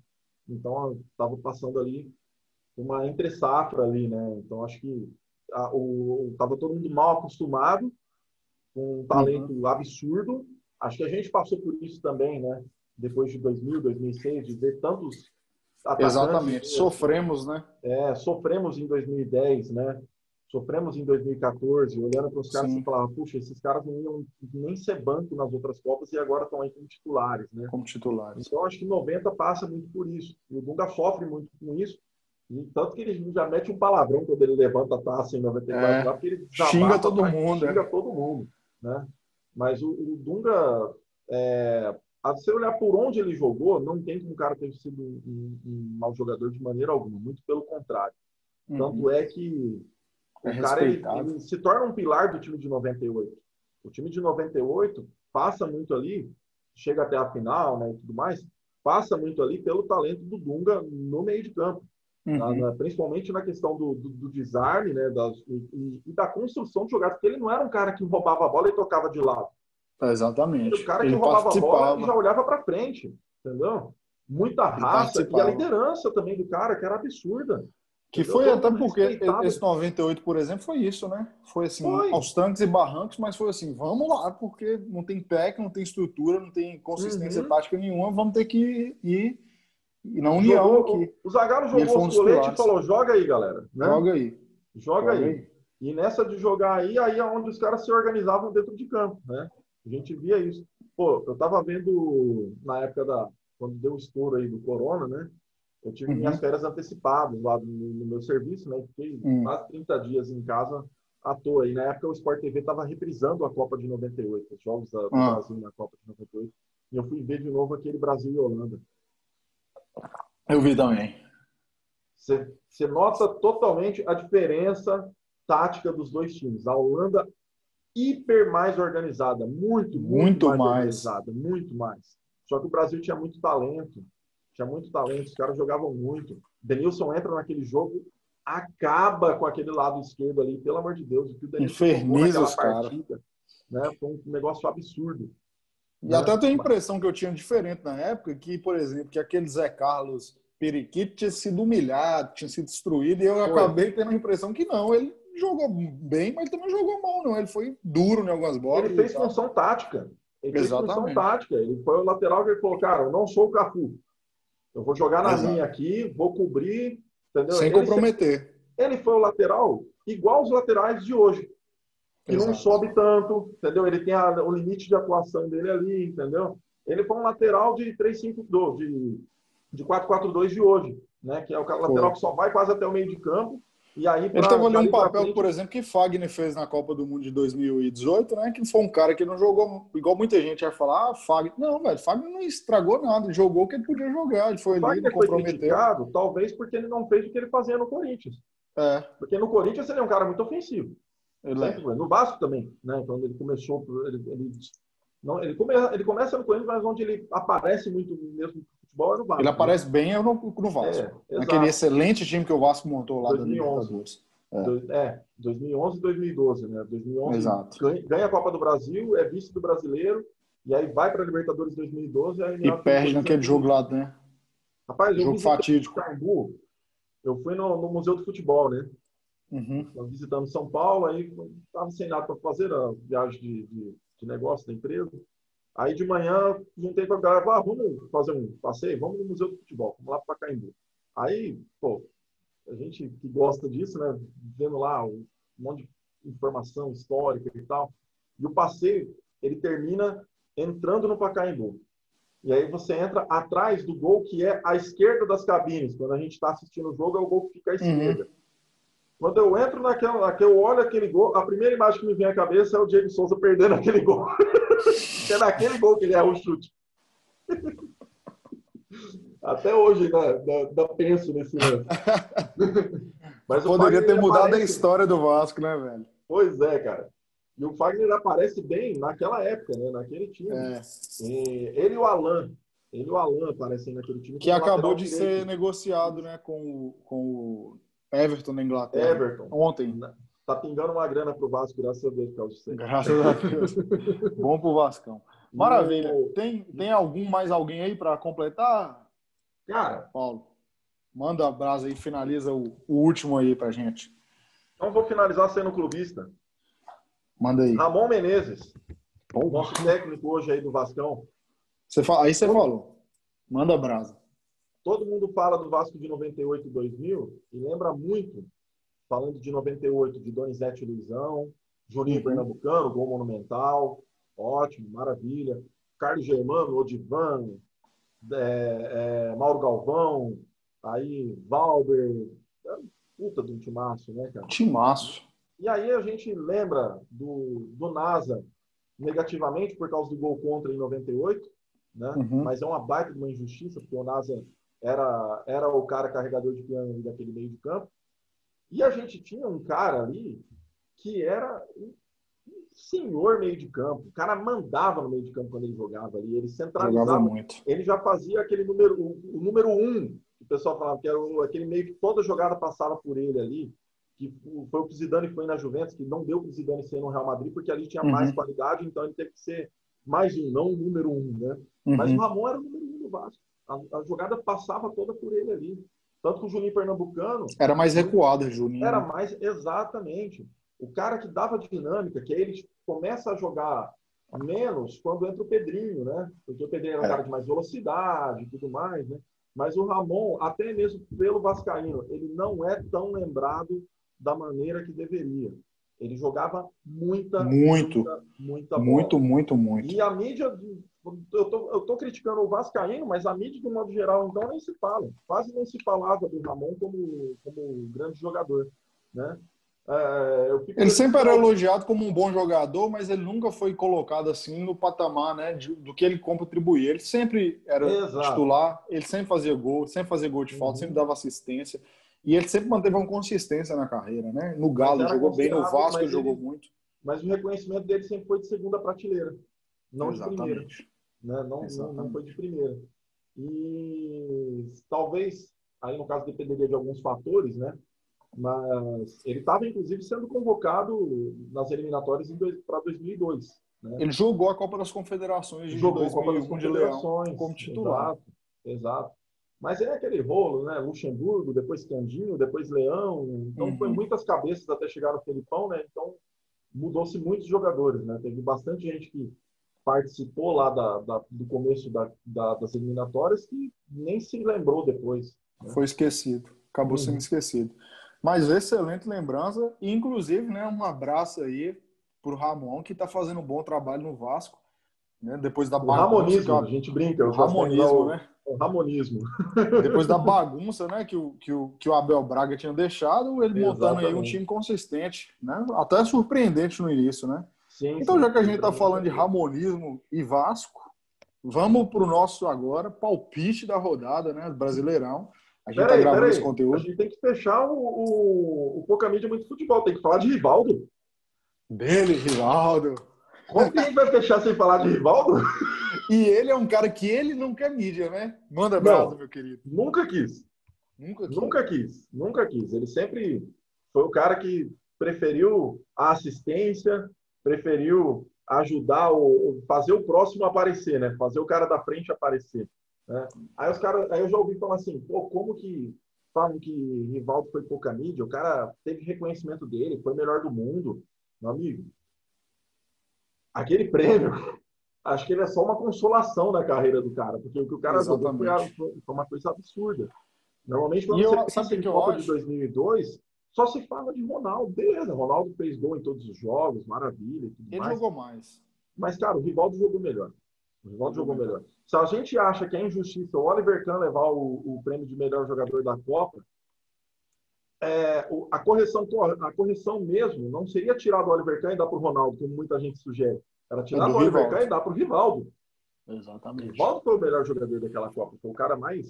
Então, estava passando ali uma entre safra ali, né? Então, acho que a, o, tava todo mundo mal acostumado, com um talento uhum. absurdo, Acho que a gente passou por isso também, né? Depois de 2000, 2006, de ver tantos Exatamente. Sofremos, né? É, sofremos em 2010, né? Sofremos em 2014, olhando para os caras e falava, puxa, esses caras não iam nem ser banco nas outras Copas e agora estão aí como titulares, né? Como titulares. Então, acho que 90 passa muito por isso. E o Dunga sofre muito com isso. E tanto que ele já mete um palavrão quando ele levanta a taça em 94, é, porque ele xinga todo mundo. Xinga é. todo mundo, né? Mas o, o Dunga, é, a você olhar por onde ele jogou, não tem como o cara ter sido um, um, mau jogador de maneira alguma, muito pelo contrário. Uhum. Tanto é que o é cara ele, ele se torna um pilar do time de 98. O time de 98 passa muito ali, chega até a final né, e tudo mais, passa muito ali pelo talento do Dunga no meio de campo. Uhum. Na, na, principalmente na questão do, do, do design né, das, e, e, da construção de jogadas, porque ele não era um cara que roubava a bola e tocava de lado. Exatamente. O cara que ele roubava a bola já olhava para frente, entendeu? Muita raça e a liderança também do cara, que era absurda. Que foi até porque esse 98, por exemplo, foi isso, né? Foi assim, foi. aos tanques e barrancos, mas foi assim, vamos lá, porque não tem técnica, não tem estrutura, não tem consistência uhum. tática nenhuma, vamos ter que ir e na união jogou, aqui. O Zagallo jogou os coletes e falou: joga aí, galera. Né? Joga aí. Joga, joga aí. aí. E nessa de jogar aí, aí é onde os caras se organizavam dentro de campo, né? A gente via isso. Pô, eu tava vendo na época da. Quando deu o estouro aí do Corona, né? Eu tive uhum. minhas férias antecipadas lá no, no meu serviço, né? Fiquei uhum. quase 30 dias em casa à toa. E na época o Sport TV estava reprisando a Copa de 98, os jogos do ah. Brasil na Copa de 98. E eu fui ver de novo aquele Brasil e Holanda. Eu vi também. Você, você nota totalmente a diferença tática dos dois times. A Holanda hiper mais organizada, muito, muito, muito mais, mais, organizada, muito mais. Só que o Brasil tinha muito talento, tinha muito talento, os caras jogavam muito. Denilson entra naquele jogo, acaba com aquele lado esquerdo ali, pelo amor de Deus, o que o Denilson Inferniza os caras. Né, foi um negócio absurdo. E né? até tem a impressão que eu tinha diferente na época, que, por exemplo, que aquele Zé Carlos Periquito tinha sido humilhado, tinha sido destruído, e eu foi. acabei tendo a impressão que não, ele jogou bem, mas também jogou mal, não. Ele foi duro em algumas bolas. Ele fez função tática. Ele Exatamente. fez função tática. Ele foi o lateral que ele falou, cara, eu não sou o Cafu. Eu vou jogar na Exato. minha aqui, vou cobrir, entendeu? Sem ele comprometer. Ele foi o lateral igual os laterais de hoje. Que Exato. não sobe tanto, entendeu? Ele tem a, o limite de atuação dele ali, entendeu? Ele foi um lateral de 3-5-2, de, de 4-4-2 de hoje, né? Que é o lateral foi. que só vai quase até o meio de campo e aí, pra, teve ali um papel, frente... por exemplo, que Fagner fez na Copa do Mundo de 2018, né? Que foi um cara que não jogou, igual muita gente vai falar, ah, Fagner. Não, velho, Fagner não estragou nada, ele jogou o que ele podia jogar, ele foi ali, não comprometeu. talvez porque ele não fez o que ele fazia no Corinthians. É. Porque no Corinthians ele é um cara muito ofensivo. Ele é. No Vasco também, né? Quando ele começou, ele, ele, não, ele, come, ele começa no Corinthians, mas onde ele aparece muito mesmo futebol era o Vasco. Ele aparece né? bem no, no Vasco. É, Naquele excelente time que o Vasco montou lá 2011. da Libertadores. É. é, 2011 e 2012, né? 2011 Exato. Ganha, a Copa do Brasil, é vice do brasileiro, e aí vai para a Libertadores 2012 e, e perde naquele jogo lá, né? Rapaz, jogo fatídico. Caimbu, eu fui no, no Museu do Futebol, né? Uhum. visitando São Paulo, aí estava sem nada para fazer, a viagem de, de, de, negócio da empresa. Aí de manhã, juntei com a galera, ah, vamos fazer um passeio, vamos no Museu do Futebol, vamos lá para Caimbu. Aí, pô, a gente que gosta disso, né, vendo lá um monte de informação histórica e tal, e o passeio, ele termina entrando no Pacaembu. E aí você entra atrás do gol que é à esquerda das cabines. Quando a gente está assistindo o jogo, é o gol que fica à uhum. esquerda. Uhum. Quando eu entro naquela, que eu olho aquele gol, a primeira imagem que me vem à cabeça é o Diego Souza perdendo aquele gol. é naquele gol que ele erra o chute. Até hoje ainda, penso nesse lance. Mas Poderia ter mudado aparece... a história do Vasco, né, velho? Pois é, cara. E o Fagner aparece bem naquela época, né? Naquele time. É. ele e o Alan. Ele e o Alan aparecem naquele time. Que acabou de direito. ser negociado, né? Com, com o Everton na Inglaterra. Everton. Ontem. Tá pingando uma grana pro Vasco, graças a Deus, por causa disso. Graças a Deus. Bom pro Vascão. Maravilha. Tem, tem algum mais alguém aí para completar? Cara. Paulo. Manda a brasa aí, finaliza o, o último aí pra gente. Então vou finalizar sendo clubista. Manda aí. Ramon Menezes, nosso técnico hoje aí do Vascão. Você fala, aí você Todo... falou. Manda brasa. Todo mundo fala do Vasco de 98 e 2000 e lembra muito, falando de 98, de Donizete Luizão, Juninho uhum. Pernambucano, gol monumental, ótimo, maravilha. Carlos Germano, Odivan, é, é, Mauro Galvão, aí Valber, é, puta de um timaço, né, cara? Timaço. E aí a gente lembra do, do NASA negativamente por causa do gol contra em 98, né? Uhum. Mas é uma baita de uma injustiça, porque o NASA era, era o cara carregador de piano daquele meio de campo. E a gente tinha um cara ali que era um senhor meio de campo. O cara mandava no meio de campo quando ele jogava ali. Ele centralizava. muito. Ele já fazia aquele número, o, número um, que o pessoal falava que era aquele meio que toda jogada passava por ele ali que foi o que Zidane foi na Juventus, que não deu para o Zidane ser no Real Madrid, porque ali tinha uhum. mais qualidade, então ele teve que ser mais um, não o número um, né? Uhum. Mas o Ramon era o número um do Vasco. A, a, jogada passava toda por ele ali. Tanto que o Juninho Pernambucano... Era mais recuado, Juninho. Era mais, exatamente. O cara que dava dinâmica, que aí ele começa a jogar menos quando entra o Pedrinho, né? Porque o Pedrinho era um é. cara de mais velocidade e tudo mais, né? Mas o Ramon, até mesmo pelo Vascaíno, ele não é tão lembrado da maneira que deveria. Ele jogava muita, muito, muita, muita bola. Muito, muito, muito. E a mídia, eu tô, eu tô criticando o Vascaíno, mas a mídia, de modo geral, então, nem se fala. Quase nem se falava do Ramon como, como grande jogador, né? É, ele sempre era elogiado como um bom jogador, mas ele nunca foi colocado assim no patamar né, de, do que ele contribuía. Ele sempre era Exato. titular, ele sempre fazia gol, sempre fazia gol de falta, uhum. sempre dava assistência. E ele sempre manteve uma consistência na carreira, né? No Galo jogou bem, no Vasco jogou ele, muito. Mas o reconhecimento dele sempre foi de segunda prateleira, não Exatamente. de primeira. Né? Não, não, não, foi de primeira. E talvez, aí no caso dependeria de alguns fatores, né? Mas ele estava, inclusive, sendo convocado nas eliminatórias para 2002. Né? Ele jogou a Copa das Confederações de jogou 2001 a Copa das Confederações, como titular. Exato. exato. Mas é aquele rolo, né? Luxemburgo, depois Candinho, depois Leão. Então uhum. foi muitas cabeças até chegar no Felipão, né? Então mudou-se muitos jogadores, né? Teve bastante gente que participou lá da, da do começo da, da, das eliminatórias que nem se lembrou depois. Né? Foi esquecido, acabou uhum. sendo esquecido. Mas excelente lembrança, e inclusive, né, um abraço aí pro Ramon, que está fazendo um bom trabalho no Vasco, né? Depois da bagunça. Ramonismo, a gente brinca. O ramonismo, né? O ramonismo. Depois da bagunça, né, que o, que o, que o Abel Braga tinha deixado, ele Exatamente. montando aí um time consistente, né? Até surpreendente no início, né? Sim, então, sim, já que a gente está falando de ramonismo e Vasco, vamos para o nosso agora palpite da rodada, né? Brasileirão. A gente está gravando esse conteúdo. A gente tem que fechar o, o, o pouca mídia muito futebol. Tem que falar de Rivaldo. Dele, Rivaldo. Como que a gente vai fechar sem falar de Rivaldo? E ele é um cara que ele não quer mídia, né? Manda abraço, meu querido. Nunca quis. Nunca quis. Nunca quis. Nunca quis. Ele sempre foi o cara que preferiu a assistência, preferiu ajudar o fazer o próximo aparecer, né? Fazer o cara da frente aparecer. Né? Aí os caras, aí eu já ouvi falar assim, pô, como que falam que Rivaldo foi pouca mídia, o cara teve reconhecimento dele, foi o melhor do mundo. Meu amigo, aquele prêmio, acho que ele é só uma consolação na carreira do cara, porque o que o cara jogou foi, uma coisa absurda. Normalmente, quando e você eu, pensa em Copa de 2002, só se fala de Ronaldo. Beleza, Ronaldo fez gol em todos os jogos, maravilha. ele mais. jogou mais. Mas, cara, o Rivaldo jogou melhor. O Rivaldo jogou melhor. Se a gente acha que é injustiça o Oliver Kahn levar o, o prêmio de melhor jogador da Copa, é, a, correção, a correção mesmo não seria tirar do Oliver Kahn e dar para o Ronaldo, como muita gente sugere. Era tirar é do, do Oliver Kahn e dar para o Rivaldo. Exatamente. O Rivaldo foi o melhor jogador daquela Copa. Foi o cara mais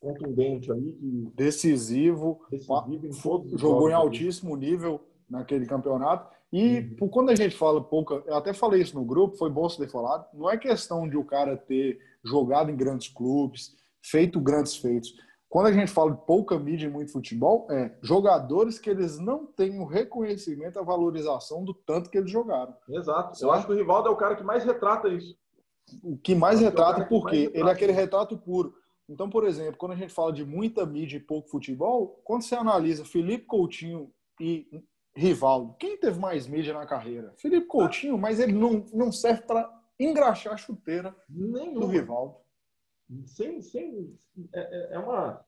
contundente ali. Que... Decisivo. Decisivo em todos Jogou em altíssimo nível naquele campeonato. E uhum. quando a gente fala pouca, eu até falei isso no grupo, foi bom você ter falado, não é questão de o cara ter jogado em grandes clubes, feito grandes feitos. Quando a gente fala de pouca mídia e muito futebol, é jogadores que eles não têm o reconhecimento, a valorização do tanto que eles jogaram. Exato. Eu acho que o Rivaldo é o cara que mais retrata isso. O que mais retrata, é porque ele é aquele retrato puro. Então, por exemplo, quando a gente fala de muita mídia e pouco futebol, quando você analisa Felipe Coutinho e Rivaldo, quem teve mais mídia na carreira? Felipe Coutinho, mas ele não, não serve para engraxar a chuteira Nenhuma. do Rivaldo. Sem, sem, é, é, é, uma,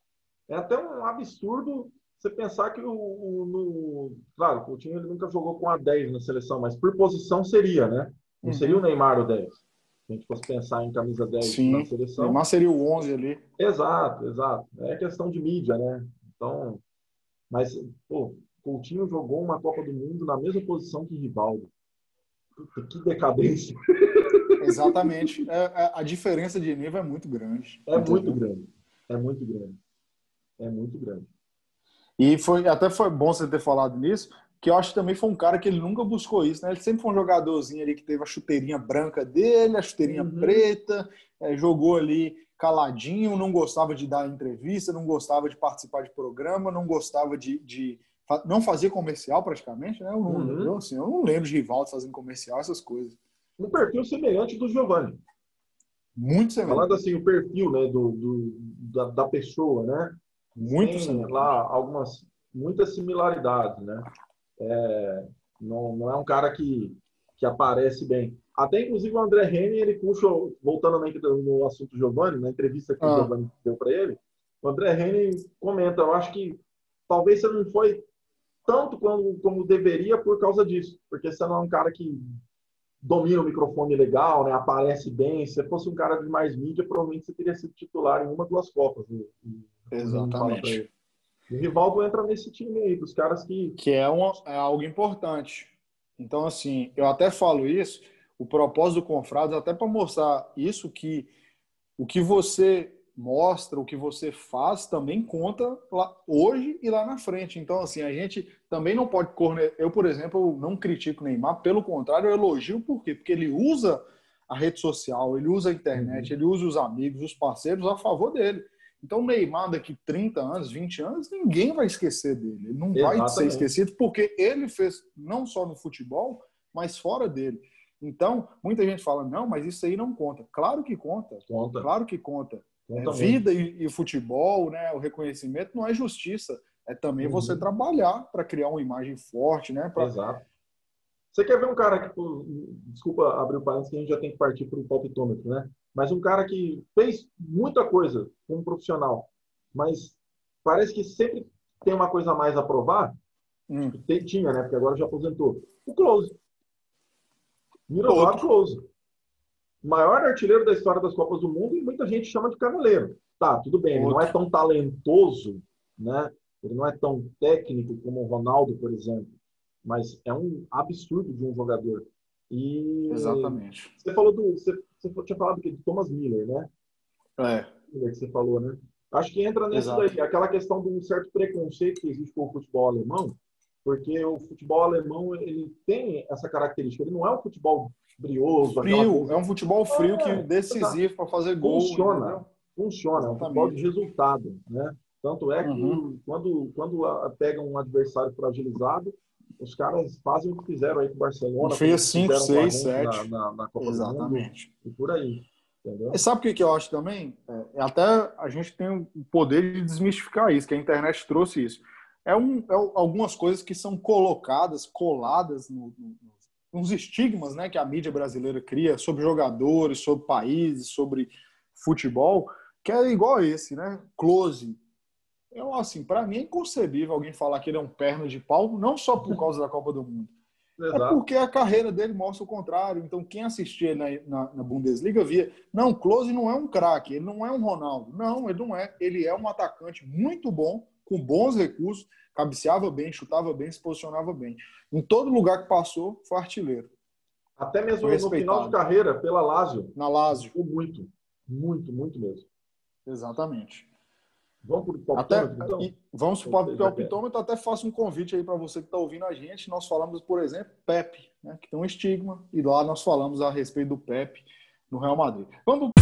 é até um absurdo você pensar que o, o no, claro, o Coutinho ele nunca jogou com a 10 na seleção, mas por posição seria, né? Não uhum. seria o Neymar o 10 a gente fosse pensar em camisa 10 Sim, na seleção. Neymar seria o 11 ali. Exato, exato. É questão de mídia, né? Então, mas, pô, Coutinho jogou uma Copa do Mundo na mesma posição que Rivaldo. Que decadência. Exatamente. É, é, a diferença de nível é muito grande. É muito grande. É muito grande. É muito grande. E foi, até foi bom você ter falado nisso, que eu acho que também foi um cara que ele nunca buscou isso, né? Ele sempre foi um jogadorzinho ali que teve a chuteirinha branca dele, a chuteirinha uhum. preta, é, jogou ali caladinho, não gostava de dar entrevista, não gostava de participar de programa, não gostava de, de não fazia comercial praticamente, né? Eu não, uhum. eu, assim, eu não lembro de Rivaldo fazendo comercial, essas coisas. Um perfil semelhante do Giovanni. Muito semelhante. Falando assim, o perfil né, do, do da, da pessoa, né? Muito Tem semelhante. lá algumas, muitas similaridades, né? É, não, não é um cara que, que aparece bem. Até, inclusive, o André Reni, ele puxa, voltando no assunto Giovanni, na entrevista que ah. o Giovanni deu para ele, o André Reni comenta, eu acho que talvez você não foi tanto como, como deveria por causa disso, porque você não é um cara que domina o microfone legal, né, aparece bem. Se fosse um cara de mais mídia, provavelmente você teria sido titular em uma, duas Copas. Né? Exatamente. O Rivaldo entra nesse time aí, dos caras que. Que é, um, é algo importante. Então, assim, eu até falo isso, o propósito do Confrados, até para mostrar isso, que o que você mostra, o que você faz também conta lá, hoje e lá na frente. Então, assim, a gente também não pode corner. Eu, por exemplo, não critico Neymar, pelo contrário, eu elogio por quê? Porque ele usa a rede social, ele usa a internet, uhum. ele usa os amigos, os parceiros a favor dele. Então, o Neymar, daqui 30 anos, 20 anos, ninguém vai esquecer dele. Ele não Exatamente. vai ser esquecido porque ele fez não só no futebol, mas fora dele. Então, muita gente fala, não, mas isso aí não conta. Claro que conta. Conta. Claro que conta. Conta é, vida e, e, futebol, né, o reconhecimento não é justiça. É também uhum. você trabalhar para criar uma imagem forte, né? Pra... Exato. Você quer ver um cara que, desculpa abrir o parênteses, que a gente já tem que partir para o palpitômetro, né? Mas um cara que fez muita coisa como profissional, mas parece que sempre tem uma coisa a mais a provar. Hum. Tinha, né? Porque agora já aposentou. O Close. Miroslav Close. Maior artilheiro da história das Copas do Mundo e muita gente chama de cavaleiro. Tá, tudo bem, ele não é tão talentoso, né? Ele não é tão técnico como o Ronaldo, por exemplo. Mas é um absurdo de um jogador. E Exatamente. Você falou do. Você, você tinha falado do Thomas Miller, né? É. Que você falou, né? Acho que entra nisso daí, aquela questão de um certo preconceito que existe com o futebol alemão, porque o futebol alemão ele tem essa característica. Ele não é um futebol brioso. Frio, é um futebol frio é, que decisivo para fazer gol. Funciona, entendeu? funciona, é um futebol de resultado, né? Tanto é que uhum. quando, quando pega um adversário fragilizado, os caras fazem o que fizeram aí com o Barcelona. Fez 5, 6, 7. Na, na, na Copa Exatamente. e por aí. Entendeu? E sabe o que eu acho também? É, até a gente tem o poder de desmistificar isso, que a internet trouxe isso. É, um, é algumas coisas que são colocadas, coladas no, no, nos estigmas né, que a mídia brasileira cria sobre jogadores, sobre países, sobre futebol, que é igual a esse, né? Close. Eu, assim, para mim é inconcebível alguém falar que ele é um perno de pau, não só por causa da Copa do Mundo, é Exato. É porque a carreira dele mostra o contrário. Então, quem assistia na, na, na Bundesliga via, não, Close não é um craque, ele não é um Ronaldo. Não, ele não é. Ele é um atacante muito bom, com bons recursos, cabeceava bem, chutava bem, se posicionava bem. Em todo lugar que passou, foi artilheiro. Até mesmo no final de carreira, pela Lazio. Na Lazio. Muito, muito, muito mesmo. Exatamente. Vamos para o palpitômetro, até, então? Vamos para o palpitômetro. Até faço um convite aí para você que está ouvindo a gente. Nós falamos, por exemplo, Pepe, né, que tem um estigma, e lá nós falamos a respeito do Pepe no Real Madrid. Vamos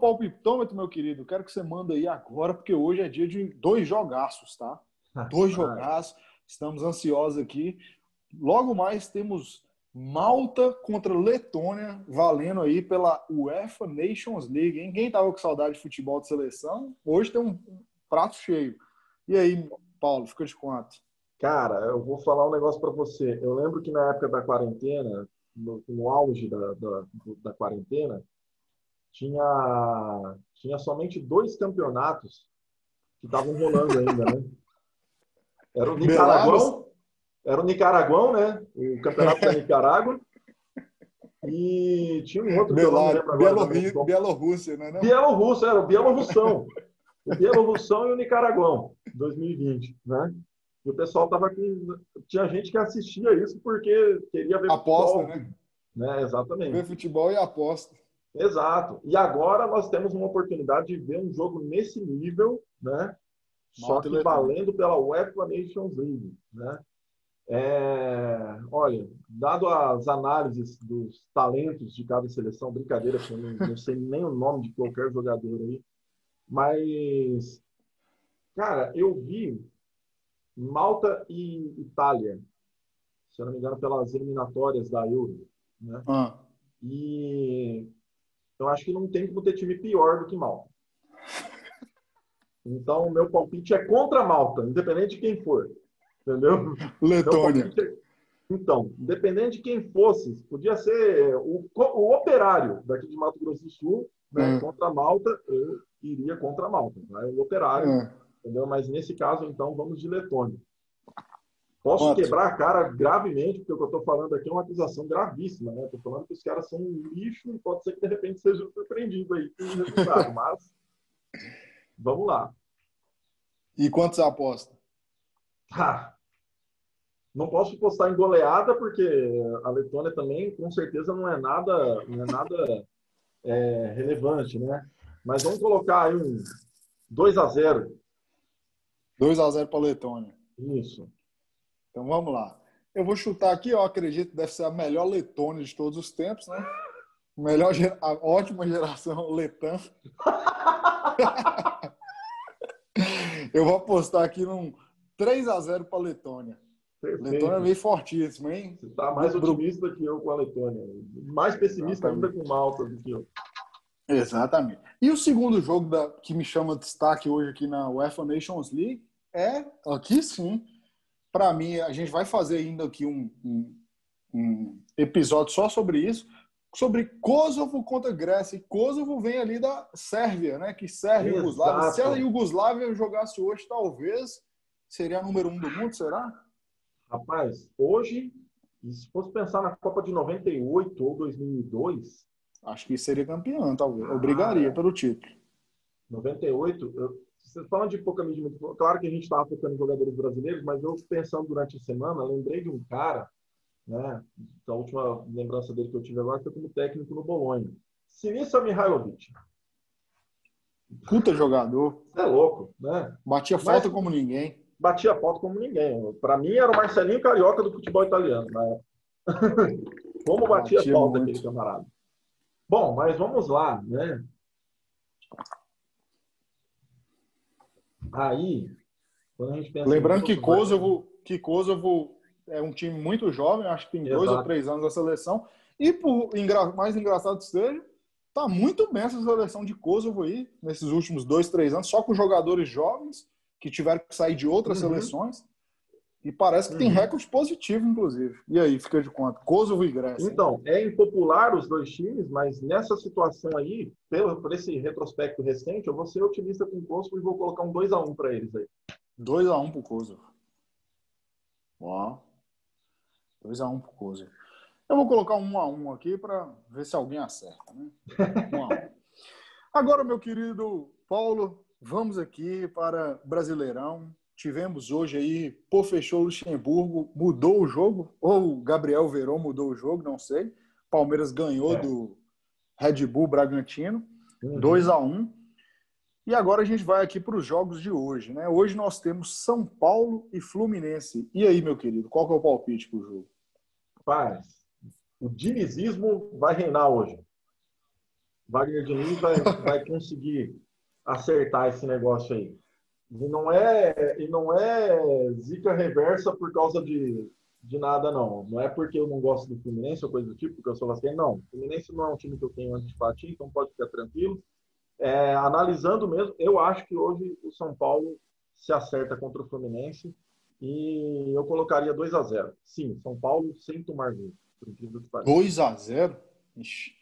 palpitômetro, meu querido, quero que você manda aí agora, porque hoje é dia de dois jogaços, tá? Dois jogaços. Estamos ansiosos aqui. Logo mais temos Malta contra Letônia, valendo aí pela UEFA Nations League. Hein? Quem tava com saudade de futebol de seleção, hoje tem um prato cheio. E aí, Paulo, fica de conta. Cara, eu vou falar um negócio para você. Eu lembro que na época da quarentena, no, no auge da, da, da, quarentena, tinha, tinha somente dois campeonatos que estavam rolando ainda, né? Era o Nicaraguão era o Nicaraguão, né? O campeonato da Nicarágua. E tinha um outro. Belar, Bielorrússia, Bielorrússia, né? Não? Bielorrússia, era o Bielorrussão. o Bielorrussão e o Nicaraguão, 2020, né? E o pessoal tava com. Tinha gente que assistia isso porque queria ver aposta, futebol. Né? né? Exatamente. Ver futebol e aposta. Exato. E agora nós temos uma oportunidade de ver um jogo nesse nível, né? Só que valendo pela UEFA Nations League, né? É, olha, dado as análises dos talentos de cada seleção, brincadeira, eu não, não sei nem o nome de qualquer jogador aí, mas, cara, eu vi Malta e Itália, se eu não me engano, pelas eliminatórias da Euro, né? Ah. E eu acho que não tem como ter time pior do que Malta. Então, o meu palpite é contra Malta, independente de quem for. Entendeu? Letônia. Então, independente de quem fosse, podia ser o, o operário daqui de Mato Grosso do Sul, né, é. contra Malta, eu iria contra Malta, né, o operário, é. entendeu? Mas nesse caso, então, vamos de Letônia. Posso Quanto? quebrar a cara gravemente, porque o que eu estou falando aqui é uma acusação gravíssima, né? Estou falando que os caras são um lixo e pode ser que de repente seja surpreendido aí com o resultado, mas vamos lá. E quantos aposta? Ah, não posso postar em goleada, porque a Letônia também, com certeza, não é nada, não é nada é, relevante, né? Mas vamos colocar aí um 2 a 0 2 a 0 para a Letônia. Isso. Então vamos lá. Eu vou chutar aqui, eu acredito que deve ser a melhor Letônia de todos os tempos, né? Melhor, a ótima geração letã. eu vou apostar aqui num 3 a 0 para a Letônia. Perfeito. Letônia veio fortíssimo, hein? Você está mais otimista que eu com a Letônia. Mais pessimista Exatamente. ainda com Malta do que eu. Exatamente. E o segundo jogo da, que me chama de destaque hoje aqui na UEFA Nations League é, aqui sim, para mim, a gente vai fazer ainda aqui um, um, um, episódio só sobre isso, sobre Kosovo contra Grécia. E Kosovo vem ali da Sérvia, né? Que Sérvia e Yugoslávia. Se a Yugoslávia jogasse hoje, talvez seria a número um do mundo, será? Rapaz, hoje, se fosse pensar na Copa de 98 ou 2002... Acho que seria campeão, talvez. Eu brigaria ah, pelo título. 98, eu, você falando de pouca mídia, claro que a gente estava focando em jogadores brasileiros, mas eu pensando durante a semana, lembrei de um cara, né? A última lembrança dele que eu tive agora foi como técnico no Bolonha. Sinisa Mihailovic. Puta jogador. é louco, né? Batia falta mas, como ninguém batia a foto como ninguém. Para mim, era o Marcelinho Carioca do futebol italiano. Né? como batia, batia falta muito. aquele camarada. Bom, mas vamos lá, né? Aí, quando a gente pensa Lembrando que Kosovo, que Kosovo é um time muito jovem, acho que tem Exato. dois ou três anos da seleção. E por mais engraçado que seja, tá muito bem essa seleção de Kosovo aí, nesses últimos dois, três anos, só com jogadores jovens que tiveram que sair de outras uhum. seleções. E parece que uhum. tem recorde positivo, inclusive. E aí, fica de conta? Kosovo e Grécia. Então, é impopular os dois times, mas nessa situação aí, pelo, por esse retrospecto recente, eu vou ser otimista com o Kosovo e vou colocar um 2x1 para eles aí. 2x1 pro Kosovo. Uau. 2x1 pro Kosovo. Eu vou colocar um a um aqui para ver se alguém acerta. Né? Um a um. Agora, meu querido Paulo, vamos aqui para Brasileirão. Tivemos hoje aí, pô, fechou Luxemburgo, mudou o jogo, ou o Gabriel Verão mudou o jogo, não sei. Palmeiras ganhou é. do Red Bull Bragantino, uhum. 2 a 1 E agora a gente vai aqui para os jogos de hoje, né? Hoje nós temos São Paulo e Fluminense. E aí, meu querido, qual que é o palpite para o jogo? Paz, o dinizismo vai reinar hoje. Wagner Diniz vai, vai conseguir acertar esse negócio aí. E não é, e não é zica reversa por causa de, de nada, não. Não é porque eu não gosto do Fluminense ou coisa do tipo, porque eu sou vascaíno, não. O Fluminense não é um time que eu tenho antipatia, então pode ficar tranquilo. É, analisando mesmo, eu acho que hoje o São Paulo se acerta contra o Fluminense e eu colocaria 2 a 0 Sim, São Paulo sem tomar gol. 2 a 0 Ixi.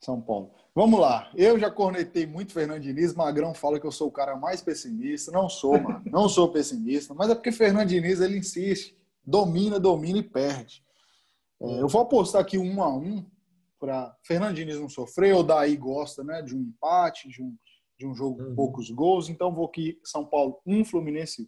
São Paulo. Vamos lá. Eu já cornetei muito Fernando Diniz. Magrão fala que eu sou o cara mais pessimista. Não sou, mano. Não sou pessimista. Mas é porque Fernando Diniz ele insiste. Domina, domina e perde. É, eu vou apostar aqui um a um para Fernando Diniz não sofrer. O Daí gosta né, de um empate, de um, de um jogo com uhum. poucos gols. Então vou aqui São Paulo 1, um, Fluminense 1.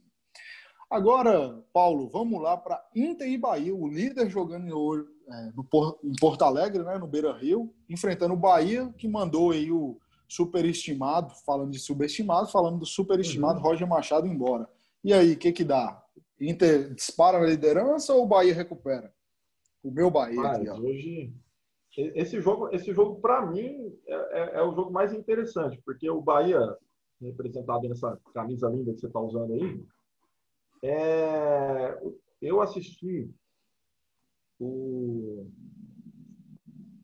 Agora, Paulo, vamos lá para Inter e Bahia. O líder jogando hoje é, no, em Porto Alegre, né, no Beira Rio, enfrentando o Bahia, que mandou aí o superestimado, falando de subestimado, falando do superestimado uhum. Roger Machado embora. E aí, o que que dá? Inter dispara na liderança ou o Bahia recupera? O meu Bahia. Mas, aqui, hoje, esse jogo, esse jogo para mim é, é, é, o jogo mais interessante, porque o Bahia, representado nessa camisa linda que você está usando aí, é, eu assisti o.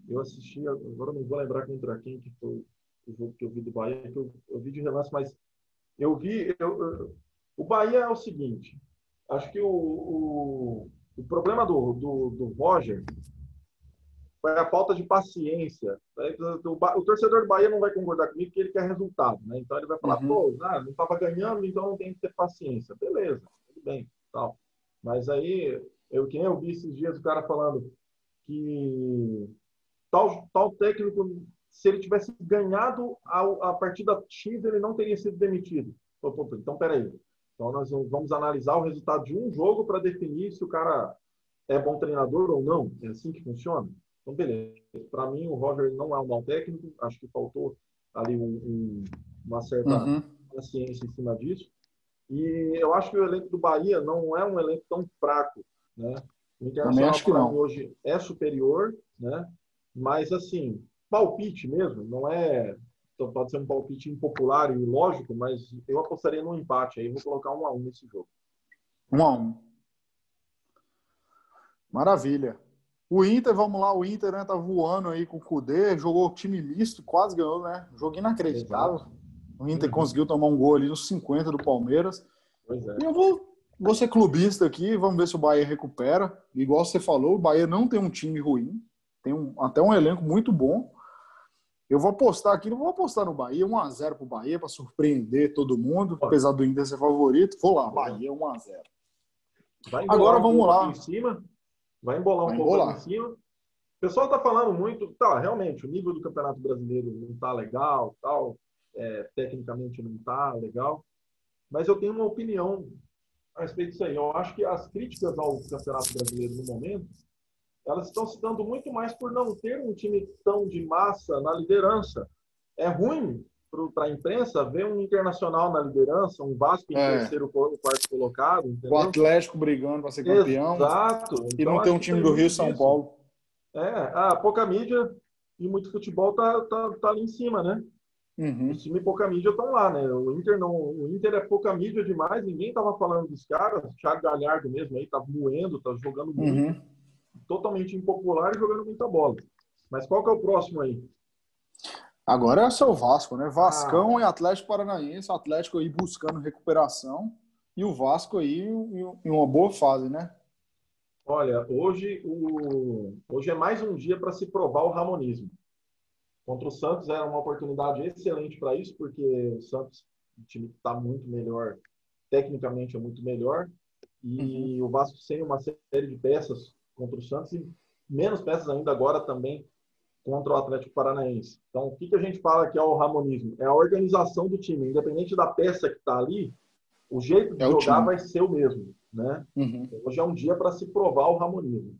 Eu assisti, agora não vou lembrar contra quem que foi o jogo que eu vi do Bahia, que eu, eu vi de relance, mas eu vi. Eu, eu, o Bahia é o seguinte: acho que o, o, o problema do, do, do Roger foi a falta de paciência. O, o, torcedor do Bahia não vai concordar comigo porque ele quer resultado, né? Então ele vai falar, uhum. pô, ah, não estava ganhando, então não tem que ter paciência. Beleza, tudo bem, tal. Mas aí eu, quem eu vi esses dias o cara falando que tal, tal técnico, se ele tivesse ganhado a, a partida X, ele não teria sido demitido. Então, peraí. Então, nós vamos analisar o resultado de um jogo para definir se o cara é bom treinador ou não. É assim que funciona? Então, beleza. Para mim, o Roger não é um mau técnico. Acho que faltou ali um, um, uma certa uhum. paciência em cima disso. E eu acho que o elenco do Bahia não é um elenco tão fraco né? O Internacional acho que não. hoje é superior, né? mas assim, palpite mesmo, não é. Então, pode ser um palpite impopular e ilógico, mas eu apostaria no empate aí, vou colocar um a um nesse jogo. Um a um. Maravilha. O Inter, vamos lá, o Inter né, tá voando aí com o Cudê, jogou time misto, quase ganhou, né? Jogo inacreditável. Exato. O Inter uhum. conseguiu tomar um gol ali nos 50 do Palmeiras. Pois é. E eu vou Vou ser clubista aqui, vamos ver se o Bahia recupera. Igual você falou, o Bahia não tem um time ruim, tem um, até um elenco muito bom. Eu vou apostar aqui, não vou apostar no Bahia, 1x0 pro Bahia para surpreender todo mundo, apesar do Inter ser favorito. Vou lá, Bahia 1x0. Agora vamos lá. Em cima, vai embolar um vai pouco em cima. O pessoal tá falando muito, tá, realmente, o nível do Campeonato Brasileiro não tá legal, tal, é, tecnicamente não tá legal. Mas eu tenho uma opinião a respeito disso aí. Eu acho que as críticas ao Campeonato Brasileiro no momento, elas estão se dando muito mais por não ter um time tão de massa na liderança. É ruim para a imprensa ver um internacional na liderança, um Vasco em é. terceiro ou quarto colocado. Entendeu? O Atlético brigando para ser campeão. Exato. E então, não ter um time do Rio São Paulo. É, a pouca mídia e muito futebol tá, tá, tá ali em cima, né? Uhum. Os times pouca mídia estão lá, né? O Inter não, o Inter é pouca mídia demais, ninguém tava falando dos caras. O Thiago Galhardo mesmo aí tá moendo, tá jogando muito, uhum. totalmente impopular e jogando muita bola. Mas qual que é o próximo aí? Agora é o seu Vasco, né? Vascão ah. e Atlético Paranaense, o Atlético aí buscando recuperação e o Vasco aí em uma boa fase, né? Olha, hoje, o... hoje é mais um dia para se provar o ramonismo. Contra o Santos era uma oportunidade excelente para isso, porque o Santos, o time está muito melhor, tecnicamente é muito melhor, e uhum. o Vasco sem uma série de peças contra o Santos e menos peças ainda agora também contra o Atlético Paranaense. Então, o que, que a gente fala que é o ramonismo? É a organização do time. Independente da peça que está ali, o jeito de é jogar vai ser o mesmo. Né? Uhum. Hoje é um dia para se provar o ramonismo.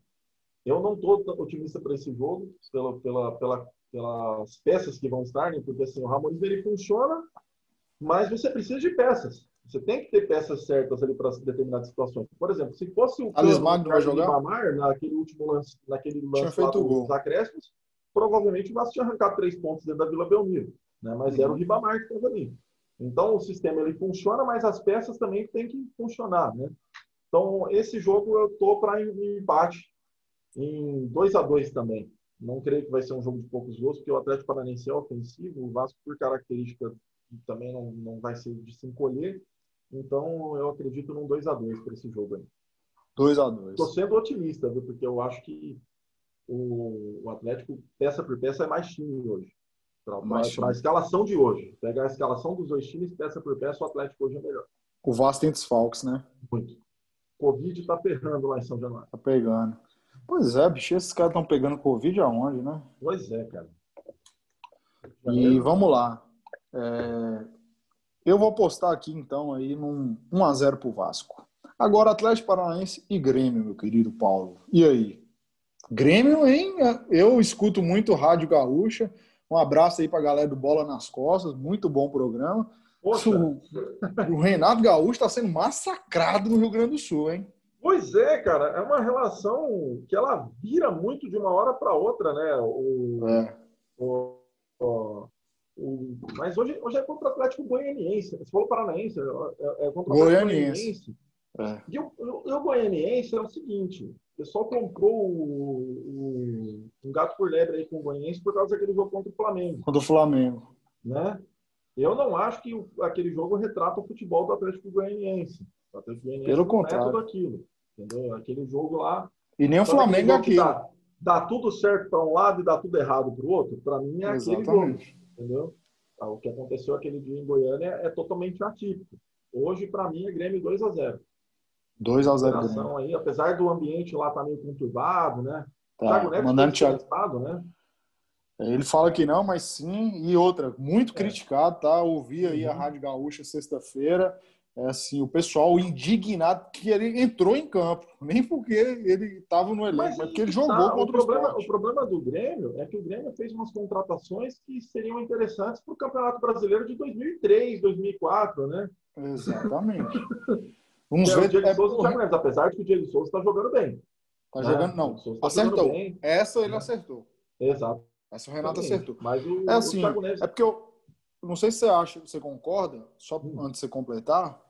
Eu não estou otimista para esse jogo, pela, pela, pela, pelas peças que vão estar, né? porque assim, o ramonismo ele funciona, mas você precisa de peças. Você tem que ter peças certas ali para determinadas situações. Por exemplo, se fosse o vai jogar? Ribamar, naquele último lance, naquele lance lá dos acréscimos, provavelmente o Vasco tinha arrancado três pontos dentro da Vila Belmiro, né? mas uhum. era o. Ribamar que estava ali. Então, o sistema ele funciona, mas as peças também têm que funcionar. Né? Então, esse jogo eu estou para empate em 2 a 2 também. Não creio que vai ser um jogo de poucos gols, porque o Atlético Paranaense é ofensivo, o Vasco, por característica, também não, não vai ser de se encolher. Então, eu acredito num 2 a 2 para esse jogo aí. 2 a 2 Estou sendo otimista, viu? porque eu acho que o, o Atlético, peça por peça, é mais time hoje. Para a escalação de hoje. Pegar a escalação dos dois times, peça por peça, o Atlético hoje é melhor. O Vasco tem desfalques, né? Muito. Covid tá ferrando lá em São Januário. Tá pegando. Pois é, bicho, esses caras estão pegando Covid aonde, né? Pois é, cara. E vamos lá. É... Eu vou apostar aqui, então, aí num 1x0 pro Vasco. Agora, Atlético Paranaense e Grêmio, meu querido Paulo. E aí? Grêmio, hein? Eu escuto muito Rádio Gaúcha. Um abraço aí pra galera do Bola nas Costas, muito bom programa. Poxa. O Renato Gaúcho está sendo massacrado no Rio Grande do Sul, hein? Pois é, cara, é uma relação que ela vira muito de uma hora para outra, né? O, é. o, o, o, mas hoje, hoje é contra o Atlético Goianiense. Você falou Paranaense, é, é contra o Atlético Goianiense. É. E o, Goianiense é o seguinte: o pessoal comprou o, um gato por lebre aí com o Goianiense por causa daquele jogo contra o Flamengo. Contra o Flamengo. Né? Eu não acho que aquele jogo retrata o futebol do Atlético Goianiense. O Atlético Goianiense Pelo contrário. é tudo aquilo. Entendeu? Aquele jogo lá. E nem o Flamengo aqui. Dá, dá, tudo certo para um lado e dá tudo errado para o outro. Para mim é Exatamente. aquele jogo. Entendeu? Ah, o que aconteceu aquele dia em Goiânia é, é totalmente atípico. Hoje, para mim, é Grêmio 2 a 0 2 a 0 aí, apesar do ambiente lá estar tá meio conturbado, né? Tá, Thiago Neves mandando Thiago... né? Ele fala que não, mas sim. E outra, muito é. criticado, tá? Ouvi aí uhum. a Rádio Gaúcha sexta-feira. É assim, o pessoal indignado que ele entrou em campo. Nem porque ele estava no elenco, mas, mas porque ele jogou tá, contra o problema, o problema do Grêmio é que o Grêmio fez umas contratações que seriam interessantes para o Campeonato Brasileiro de 2003, 2004, né? Exatamente. Vamos ver. O Diego é, Souza é, apesar de que o Diego Souza está jogando bem. Tá né? jogando, não. Tá acertou. Essa ele acertou. Exato. Essa o Renato acertou. Mas o, é assim, o Neves... é porque eu não sei se você acha, você concorda, só hum. antes de você completar.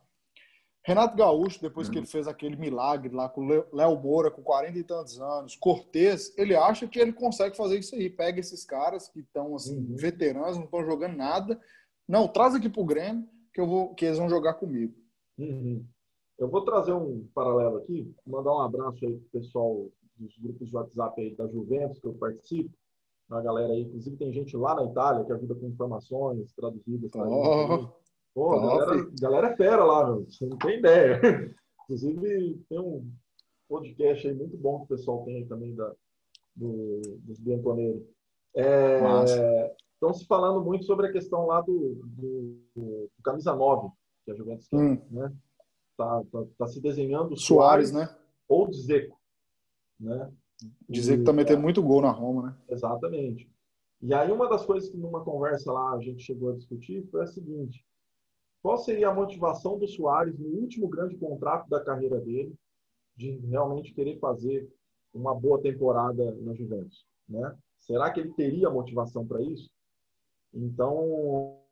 Renato Gaúcho, depois que ele fez aquele milagre lá com o Léo Moura, com 40 e tantos anos, Cortez, ele acha que ele consegue fazer isso aí. Pega esses caras que estão assim, uhum. veteranos, não estão jogando nada. Não, traz aqui pro Grêmio que, eu vou, que eles vão jogar comigo. Uhum. Eu vou trazer um paralelo aqui, mandar um abraço aí pro pessoal dos grupos de WhatsApp aí da Juventus que eu participo a galera aí. Inclusive, tem gente lá na Itália que ajuda com informações traduzidas. Oh, Pô, a galera, galera é fera lá, meu. Você não tem ideia. Inclusive, tem um podcast aí muito bom que o pessoal tem aí também da, do, dos Bianconeiros. É, estão se falando muito sobre a questão lá do, do, do Camisa 9, que a Juventus quer, hum. né? Tá, tá, tá, se desenhando Soares, Soares né? ou Dzeko, né? Dizer que também tem muito gol na Roma, né? Exatamente. E aí uma das coisas que numa conversa lá a gente chegou a discutir foi a seguinte: qual seria a motivação do Soares no último grande contrato da carreira dele de realmente querer fazer uma boa temporada na Juventus, né? Será que ele teria motivação para isso? Então,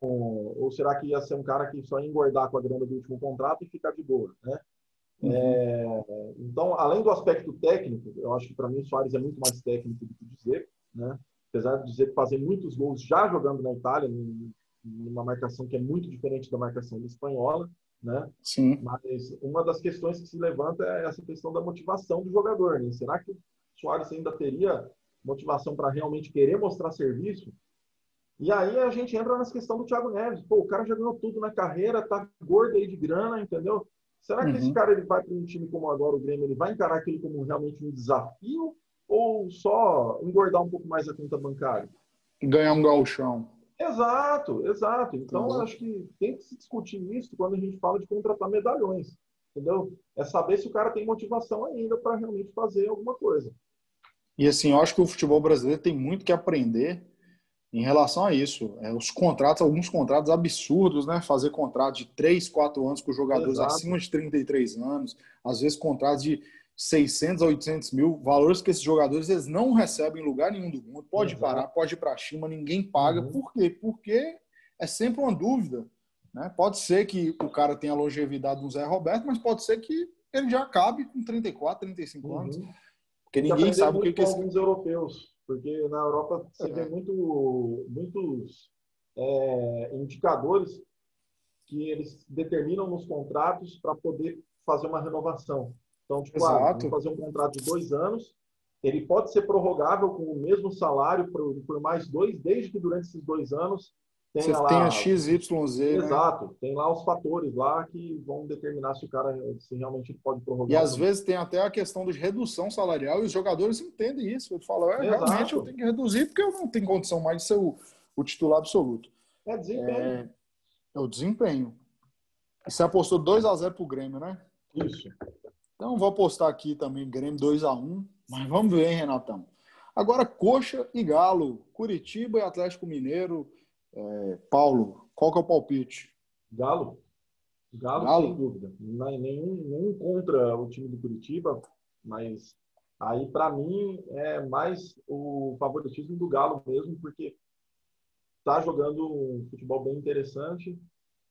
ou será que ia ser um cara que só ia engordar com a grana do último contrato e ficar de boa, né? Uhum. É, então, além do aspecto técnico, eu acho que para mim o Soares é muito mais técnico do que dizer, né? Apesar de dizer que fazer muitos gols já jogando na Itália, numa marcação que é muito diferente da marcação espanhola, né? Sim. Mas uma das questões que se levanta é essa questão da motivação do jogador, né? Será que o Soares ainda teria motivação para realmente querer mostrar serviço? E aí a gente entra nessa questão do Thiago Neves. Pô, o cara já ganhou tudo na carreira, tá gordo aí de grana, entendeu? Será que uhum. esse cara ele vai para um time como agora o Grêmio, ele vai encarar aquilo como realmente um desafio ou só engordar um pouco mais a conta bancária? Ganhar um galchão. Exato, exato. Então, uhum. acho que tem que se discutir isso quando a gente fala de contratar medalhões, entendeu? É saber se o cara tem motivação ainda para realmente fazer alguma coisa. E assim, eu acho que o futebol brasileiro tem muito que aprender em relação a isso. É, os contratos, alguns contratos absurdos, né? Fazer contrato de 3, 4 anos com jogadores Exato. acima de 33 anos, às vezes contratos de 600 a 800 mil, valores que esses jogadores eles não recebem em lugar nenhum do mundo. Pode Exato. parar, pode ir para a China, ninguém paga. Uhum. Por quê? Porque é sempre uma dúvida. Né? Pode ser que o cara tenha a longevidade do Zé Roberto, mas pode ser que ele já acabe com 34, 35 uhum. anos. Porque ninguém sabe o que, que é alguns europeus, porque na Europa você é. vê muito, muitos é, indicadores que eles determinam nos contratos para poder fazer uma renovação. Então, tipo, ah, fazer um contrato de dois anos, ele pode ser prorrogável com o mesmo salário por, por mais dois, desde que durante esses dois anos tenha Você lá... Tenha XYZ, né? Exato. Né? Tem lá os fatores lá que vão determinar se o cara se realmente pode prorrogar. E às vezes tem até a questão de redução salarial e os jogadores entendem isso. Ele fala, é, realmente eu tenho que reduzir porque eu não tenho condição mais de ser o, o titular absoluto. É desempenho. É, é o desempenho. E você apostou 2 a 0 pro Grêmio, né? Isso. Então vou apostar aqui também Grêmio 2 a 1 mas vamos ver, hein, Renatão. Agora, Coxa e Galo, Curitiba e Atlético Mineiro. É, Paulo, qual que é o palpite? Galo. Galo, Galo? sem dúvida. Não, é nenhum, nenhum contra o time do Curitiba, mas aí, para mim, é mais o favoritismo do Galo mesmo, porque tá jogando um futebol bem interessante.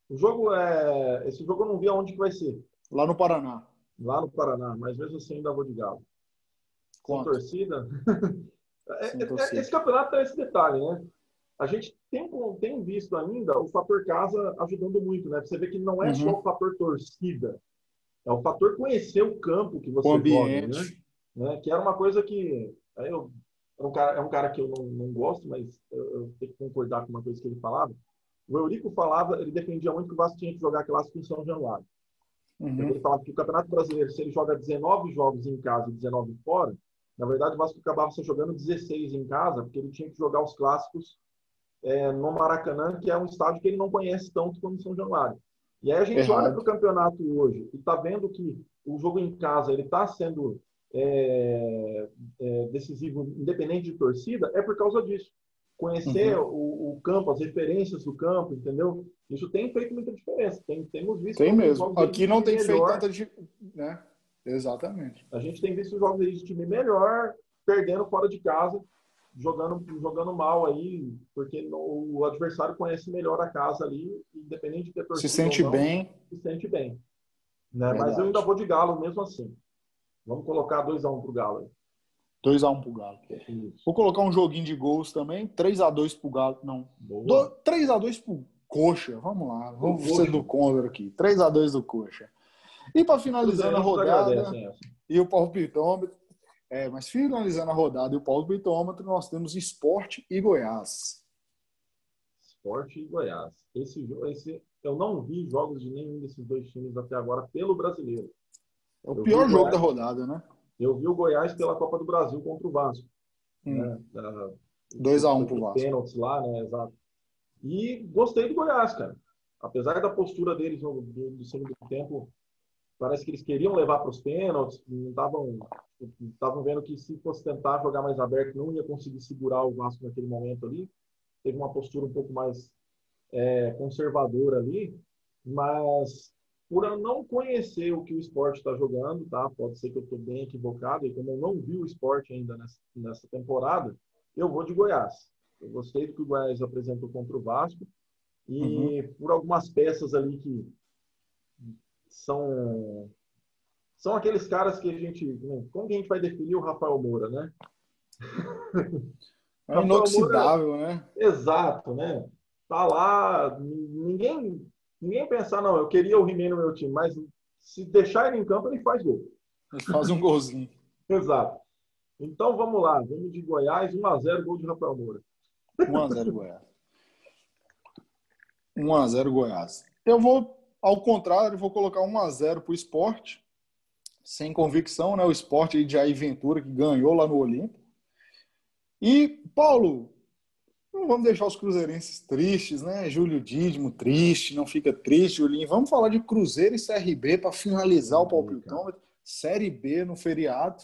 O jogo é. Esse jogo eu não vi aonde que vai ser. Lá no Paraná lá no Paraná, mas mesmo assim ainda vou de Galo. Com torcida. é, é, esse campeonato tem esse detalhe, né? A gente tem, tem visto ainda o fator casa ajudando muito, né? Você vê que não é uhum. só o fator torcida, é o fator conhecer o campo que você o joga, né? né? Que era uma coisa que eu, é, um cara, é um cara que eu não, não gosto, mas eu, eu, tenho que concordar com uma coisa que ele falava. O Eurico falava, ele defendia muito que o Vasco tinha que jogar clássico em São Januário. Uhum. Ele falava que o Campeonato Brasileiro, se ele joga 19 jogos em casa e 19 fora, na verdade o Vasco acabava se jogando 16 em casa, porque ele tinha que jogar os clássicos é, no Maracanã, que é um estádio que ele não conhece tanto como São Januário. E aí a gente Errado. olha para o campeonato hoje e está vendo que o jogo em casa ele está sendo é, é, decisivo, independente de torcida, é por causa disso conhecer uhum. o, o, campo, as referências do campo, entendeu? Isso tem feito muita diferença. Tem, temos visto. Tem mesmo. Aqui não tem melhor. feito tanta. Né? Exatamente. A gente tem visto jogos de time melhor, perdendo fora de casa, jogando, jogando mal aí, porque no, o adversário conhece melhor a casa ali, independente de ter torcida. Se sente não, bem. Se sente bem. Né? Mas eu ainda vou de Galo mesmo assim. Vamos colocar 2x1 um pro Galo aí. 2x1 pro Galo. Isso. Vou colocar um joguinho de gols também. 3x2 pro Galo. Não. 3x2 pro Coxa. Vamos lá. Vamos ser do contra aqui. 3x2 do Coxa. E para finalizando a rodada. E o palpitômetro. É, mas finalizando a rodada e o palpitômetro, nós temos Esporte e Goiás. Esporte e Goiás. Esse, esse, eu não vi jogos de nenhum desses dois times até agora pelo brasileiro. É o eu pior jogo Goiás, da rodada, né? Eu vi o Goiás pela Copa do Brasil contra o Vasco. Hum. Né? 2x1 um pro Vasco. Pênaltis lá, né? Exato. E gostei do Goiás, cara. Apesar da postura deles no, do, do segundo tempo, parece que eles queriam levar para os pênaltis, estavam estavam vendo que se fosse tentar jogar mais aberto, não ia conseguir segurar o Vasco naquele momento ali. Teve uma postura um pouco mais é, conservadora ali, mas por não conhecer o que o esporte está jogando, tá? Pode ser que eu estou bem equivocado, e como eu não vi o esporte ainda nessa, nessa, temporada, eu vou de Goiás. Eu gostei do que o Goiás apresentou contra o Vasco e uhum. por algumas peças ali que são são aqueles caras que a gente né, como que a gente vai definir o Rafael Moura, né? É inoxidável, Moura, né? Exato, né? Tá lá, ninguém ninguém pensar não, eu queria o Rimei no meu time, mas se deixar ele em campo ele faz gol. Ele faz um golzinho. Exato. Então vamos lá, vamos de Goiás, 1 a 0 gol de Rafael Moura. 1 a 0 Goiás. 1 a 0 Goiás. Eu vou, ao contrário, vou colocar 1 a 0 para o esporte, sem convicção, né? O esporte de Jair Ventura, que ganhou lá no Olímpico. E, Paulo, não vamos deixar os cruzeirenses tristes, né? Júlio Dídimo triste, não fica triste, Julinho. Vamos falar de Cruzeiro e CRB para finalizar o palpitômetro. Série B no feriado,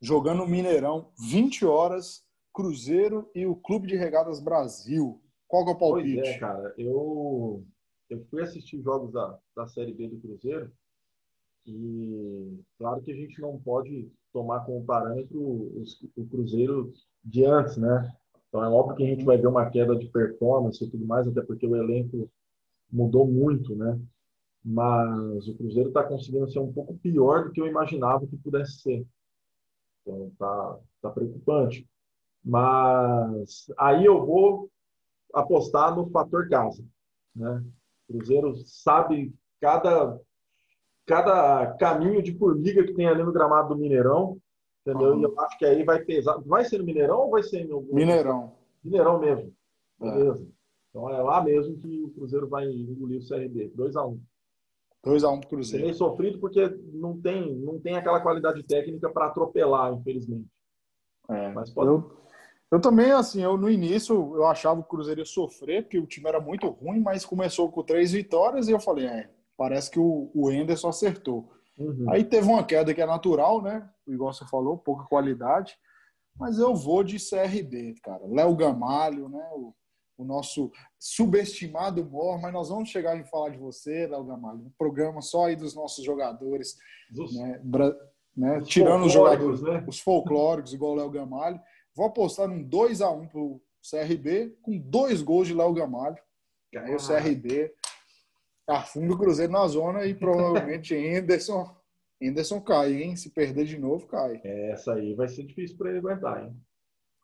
jogando no Mineirão, 20 horas, Cruzeiro e o Clube de Regadas Brasil. Qual que é o palpite? Pois é, cara. Eu, eu fui assistir jogos da, da Série B do Cruzeiro e claro que a gente não pode tomar como parâmetro o, o Cruzeiro de antes, né? Então é óbvio que a gente vai ver uma queda de performance e tudo mais, até porque o elenco mudou muito, né? Mas o Cruzeiro está conseguindo ser um pouco pior do que eu imaginava que pudesse ser. Então tá, tá preocupante. Mas aí eu vou apostar no fator casa. Né? O Cruzeiro sabe cada, cada caminho de formiga que tem ali no gramado do Mineirão. Entendeu? Uhum. E eu acho que aí vai pesar. Vai ser no Mineirão ou vai ser no. Mineirão. Mineirão mesmo. É. Beleza. Então é lá mesmo que o Cruzeiro vai engolir o CRB. 2x1. 2x1 um pro Cruzeiro. Meio sofrido porque não tem, não tem aquela qualidade técnica para atropelar, infelizmente. É, Mas pode... eu, eu também, assim, eu no início eu achava que o Cruzeiro ia sofrer, porque o time era muito ruim, mas começou com três vitórias e eu falei, é, parece que o, o Enderson acertou. Uhum. Aí teve uma queda que é natural, né? Igual você falou, pouca qualidade. Mas eu vou de CRB, cara. Léo Gamalho, né? O, o nosso subestimado Mor, mas nós vamos chegar em falar de você, Léo Gamalho. Um programa só aí dos nossos jogadores, dos, né? Bra né? Os tirando os jogadores, né? os folclóricos, igual o Léo Gamalho. Vou apostar num 2 a 1 pro CRB, com dois gols de Léo Gamalho. Aí o CRB afunda o Cruzeiro na zona e provavelmente Henderson, Henderson cai, hein? Se perder de novo, cai. Essa aí vai ser difícil para ele aguentar, hein?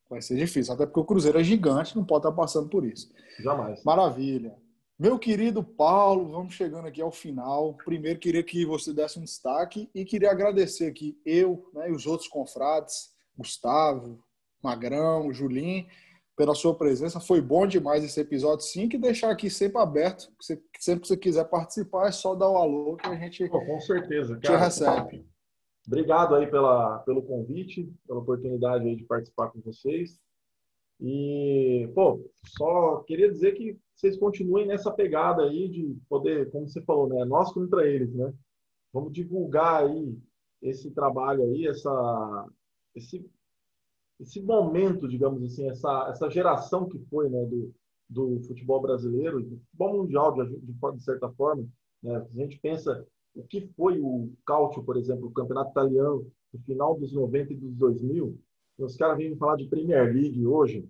Vai ser difícil, até porque o Cruzeiro é gigante, não pode estar passando por isso. Jamais. Maravilha. Meu querido Paulo, vamos chegando aqui ao final. Primeiro, queria que você desse um destaque e queria agradecer aqui eu né, e os outros confrades, Gustavo, Magrão, Julim, pela sua presença. Foi bom demais esse episódio, sim, que deixar aqui sempre aberto. Sempre que você quiser participar, é só dar o alô que a gente Pô, com certeza, cara. te recebe. Obrigado aí pela, pelo convite, pela oportunidade aí de participar com vocês. E, pô, só queria dizer que vocês continuem nessa pegada aí de poder, como você falou, né? Nós contra eles, né? Vamos divulgar aí esse trabalho aí, essa, esse, esse momento, digamos assim, essa, essa geração que foi, né, do, do futebol brasileiro, do futebol mundial, de, de, de certa forma. Né? A gente pensa o que foi o Calcio, por exemplo, o campeonato italiano no final dos 90 e dos 2000, os caras vêm falar de Premier League hoje.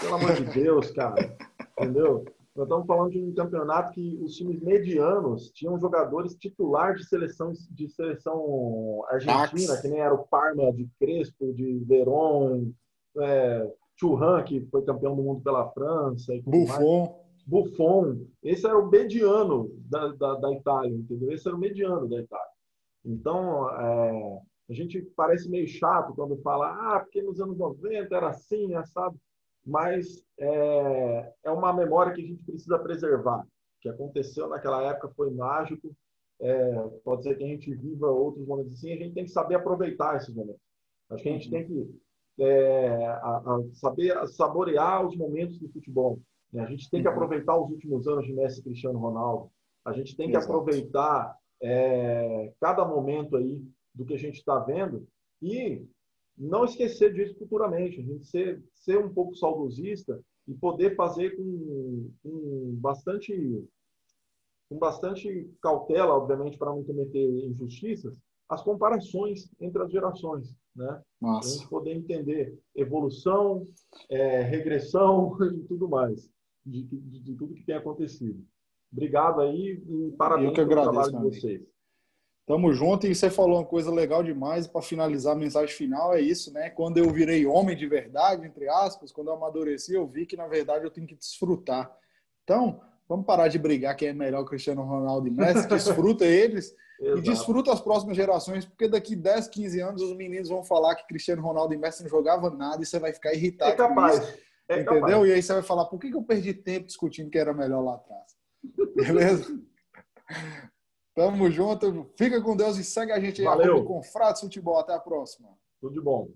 Pelo amor de Deus, cara. Entendeu? Nós estamos falando de um campeonato que os times medianos tinham jogadores titulares de seleção, de seleção argentina, que nem era o Parma de Crespo, de Verón, é, Churran, que foi campeão do mundo pela França. Buffon. Buffon, esse era o mediano da, da, da, Itália, entendeu? Esse era o mediano da Itália. Então, é, a gente parece meio chato quando fala, ah, porque nos anos 90 era assim, assado, mas é, é uma memória que a gente precisa preservar. O que aconteceu naquela época foi mágico, é, pode ser que a gente viva outros momentos assim, a gente tem que saber aproveitar esses momentos. Acho que a gente tem que é, a, a saber saborear os momentos do futebol. Né? A gente tem que uhum. aproveitar os últimos anos de Messi e Cristiano Ronaldo. A gente tem que Exato. aproveitar é, cada momento aí do que a gente está vendo e não esquecer disso futuramente. A gente ser, ser um pouco saudosista e poder fazer com, com bastante com bastante cautela, obviamente, para não cometer injustiças, as comparações entre as gerações. né? Para a gente poder entender evolução, é, regressão e tudo mais, de, de, de, tudo que tem acontecido. Obrigado aí e parabéns Eu que agradeço, pelo trabalho de vocês. Tamo junto e você falou uma coisa legal demais. Para finalizar a mensagem final, é isso, né? Quando eu virei homem de verdade, entre aspas, quando eu amadureci, eu vi que na verdade eu tenho que desfrutar. Então, vamos parar de brigar quem é melhor, Cristiano Ronaldo e Messi. Desfruta eles e desfruta as próximas gerações, porque daqui 10, 15 anos os meninos vão falar que Cristiano Ronaldo e Messi não jogavam nada e você vai ficar irritado. É capaz. Isso, é entendeu? Capaz. E aí você vai falar: por que eu perdi tempo discutindo que era melhor lá atrás? Beleza? Tamo junto. Fica com Deus e segue a gente aí Valeu. com Fratos Futebol. Até a próxima. Tudo de bom.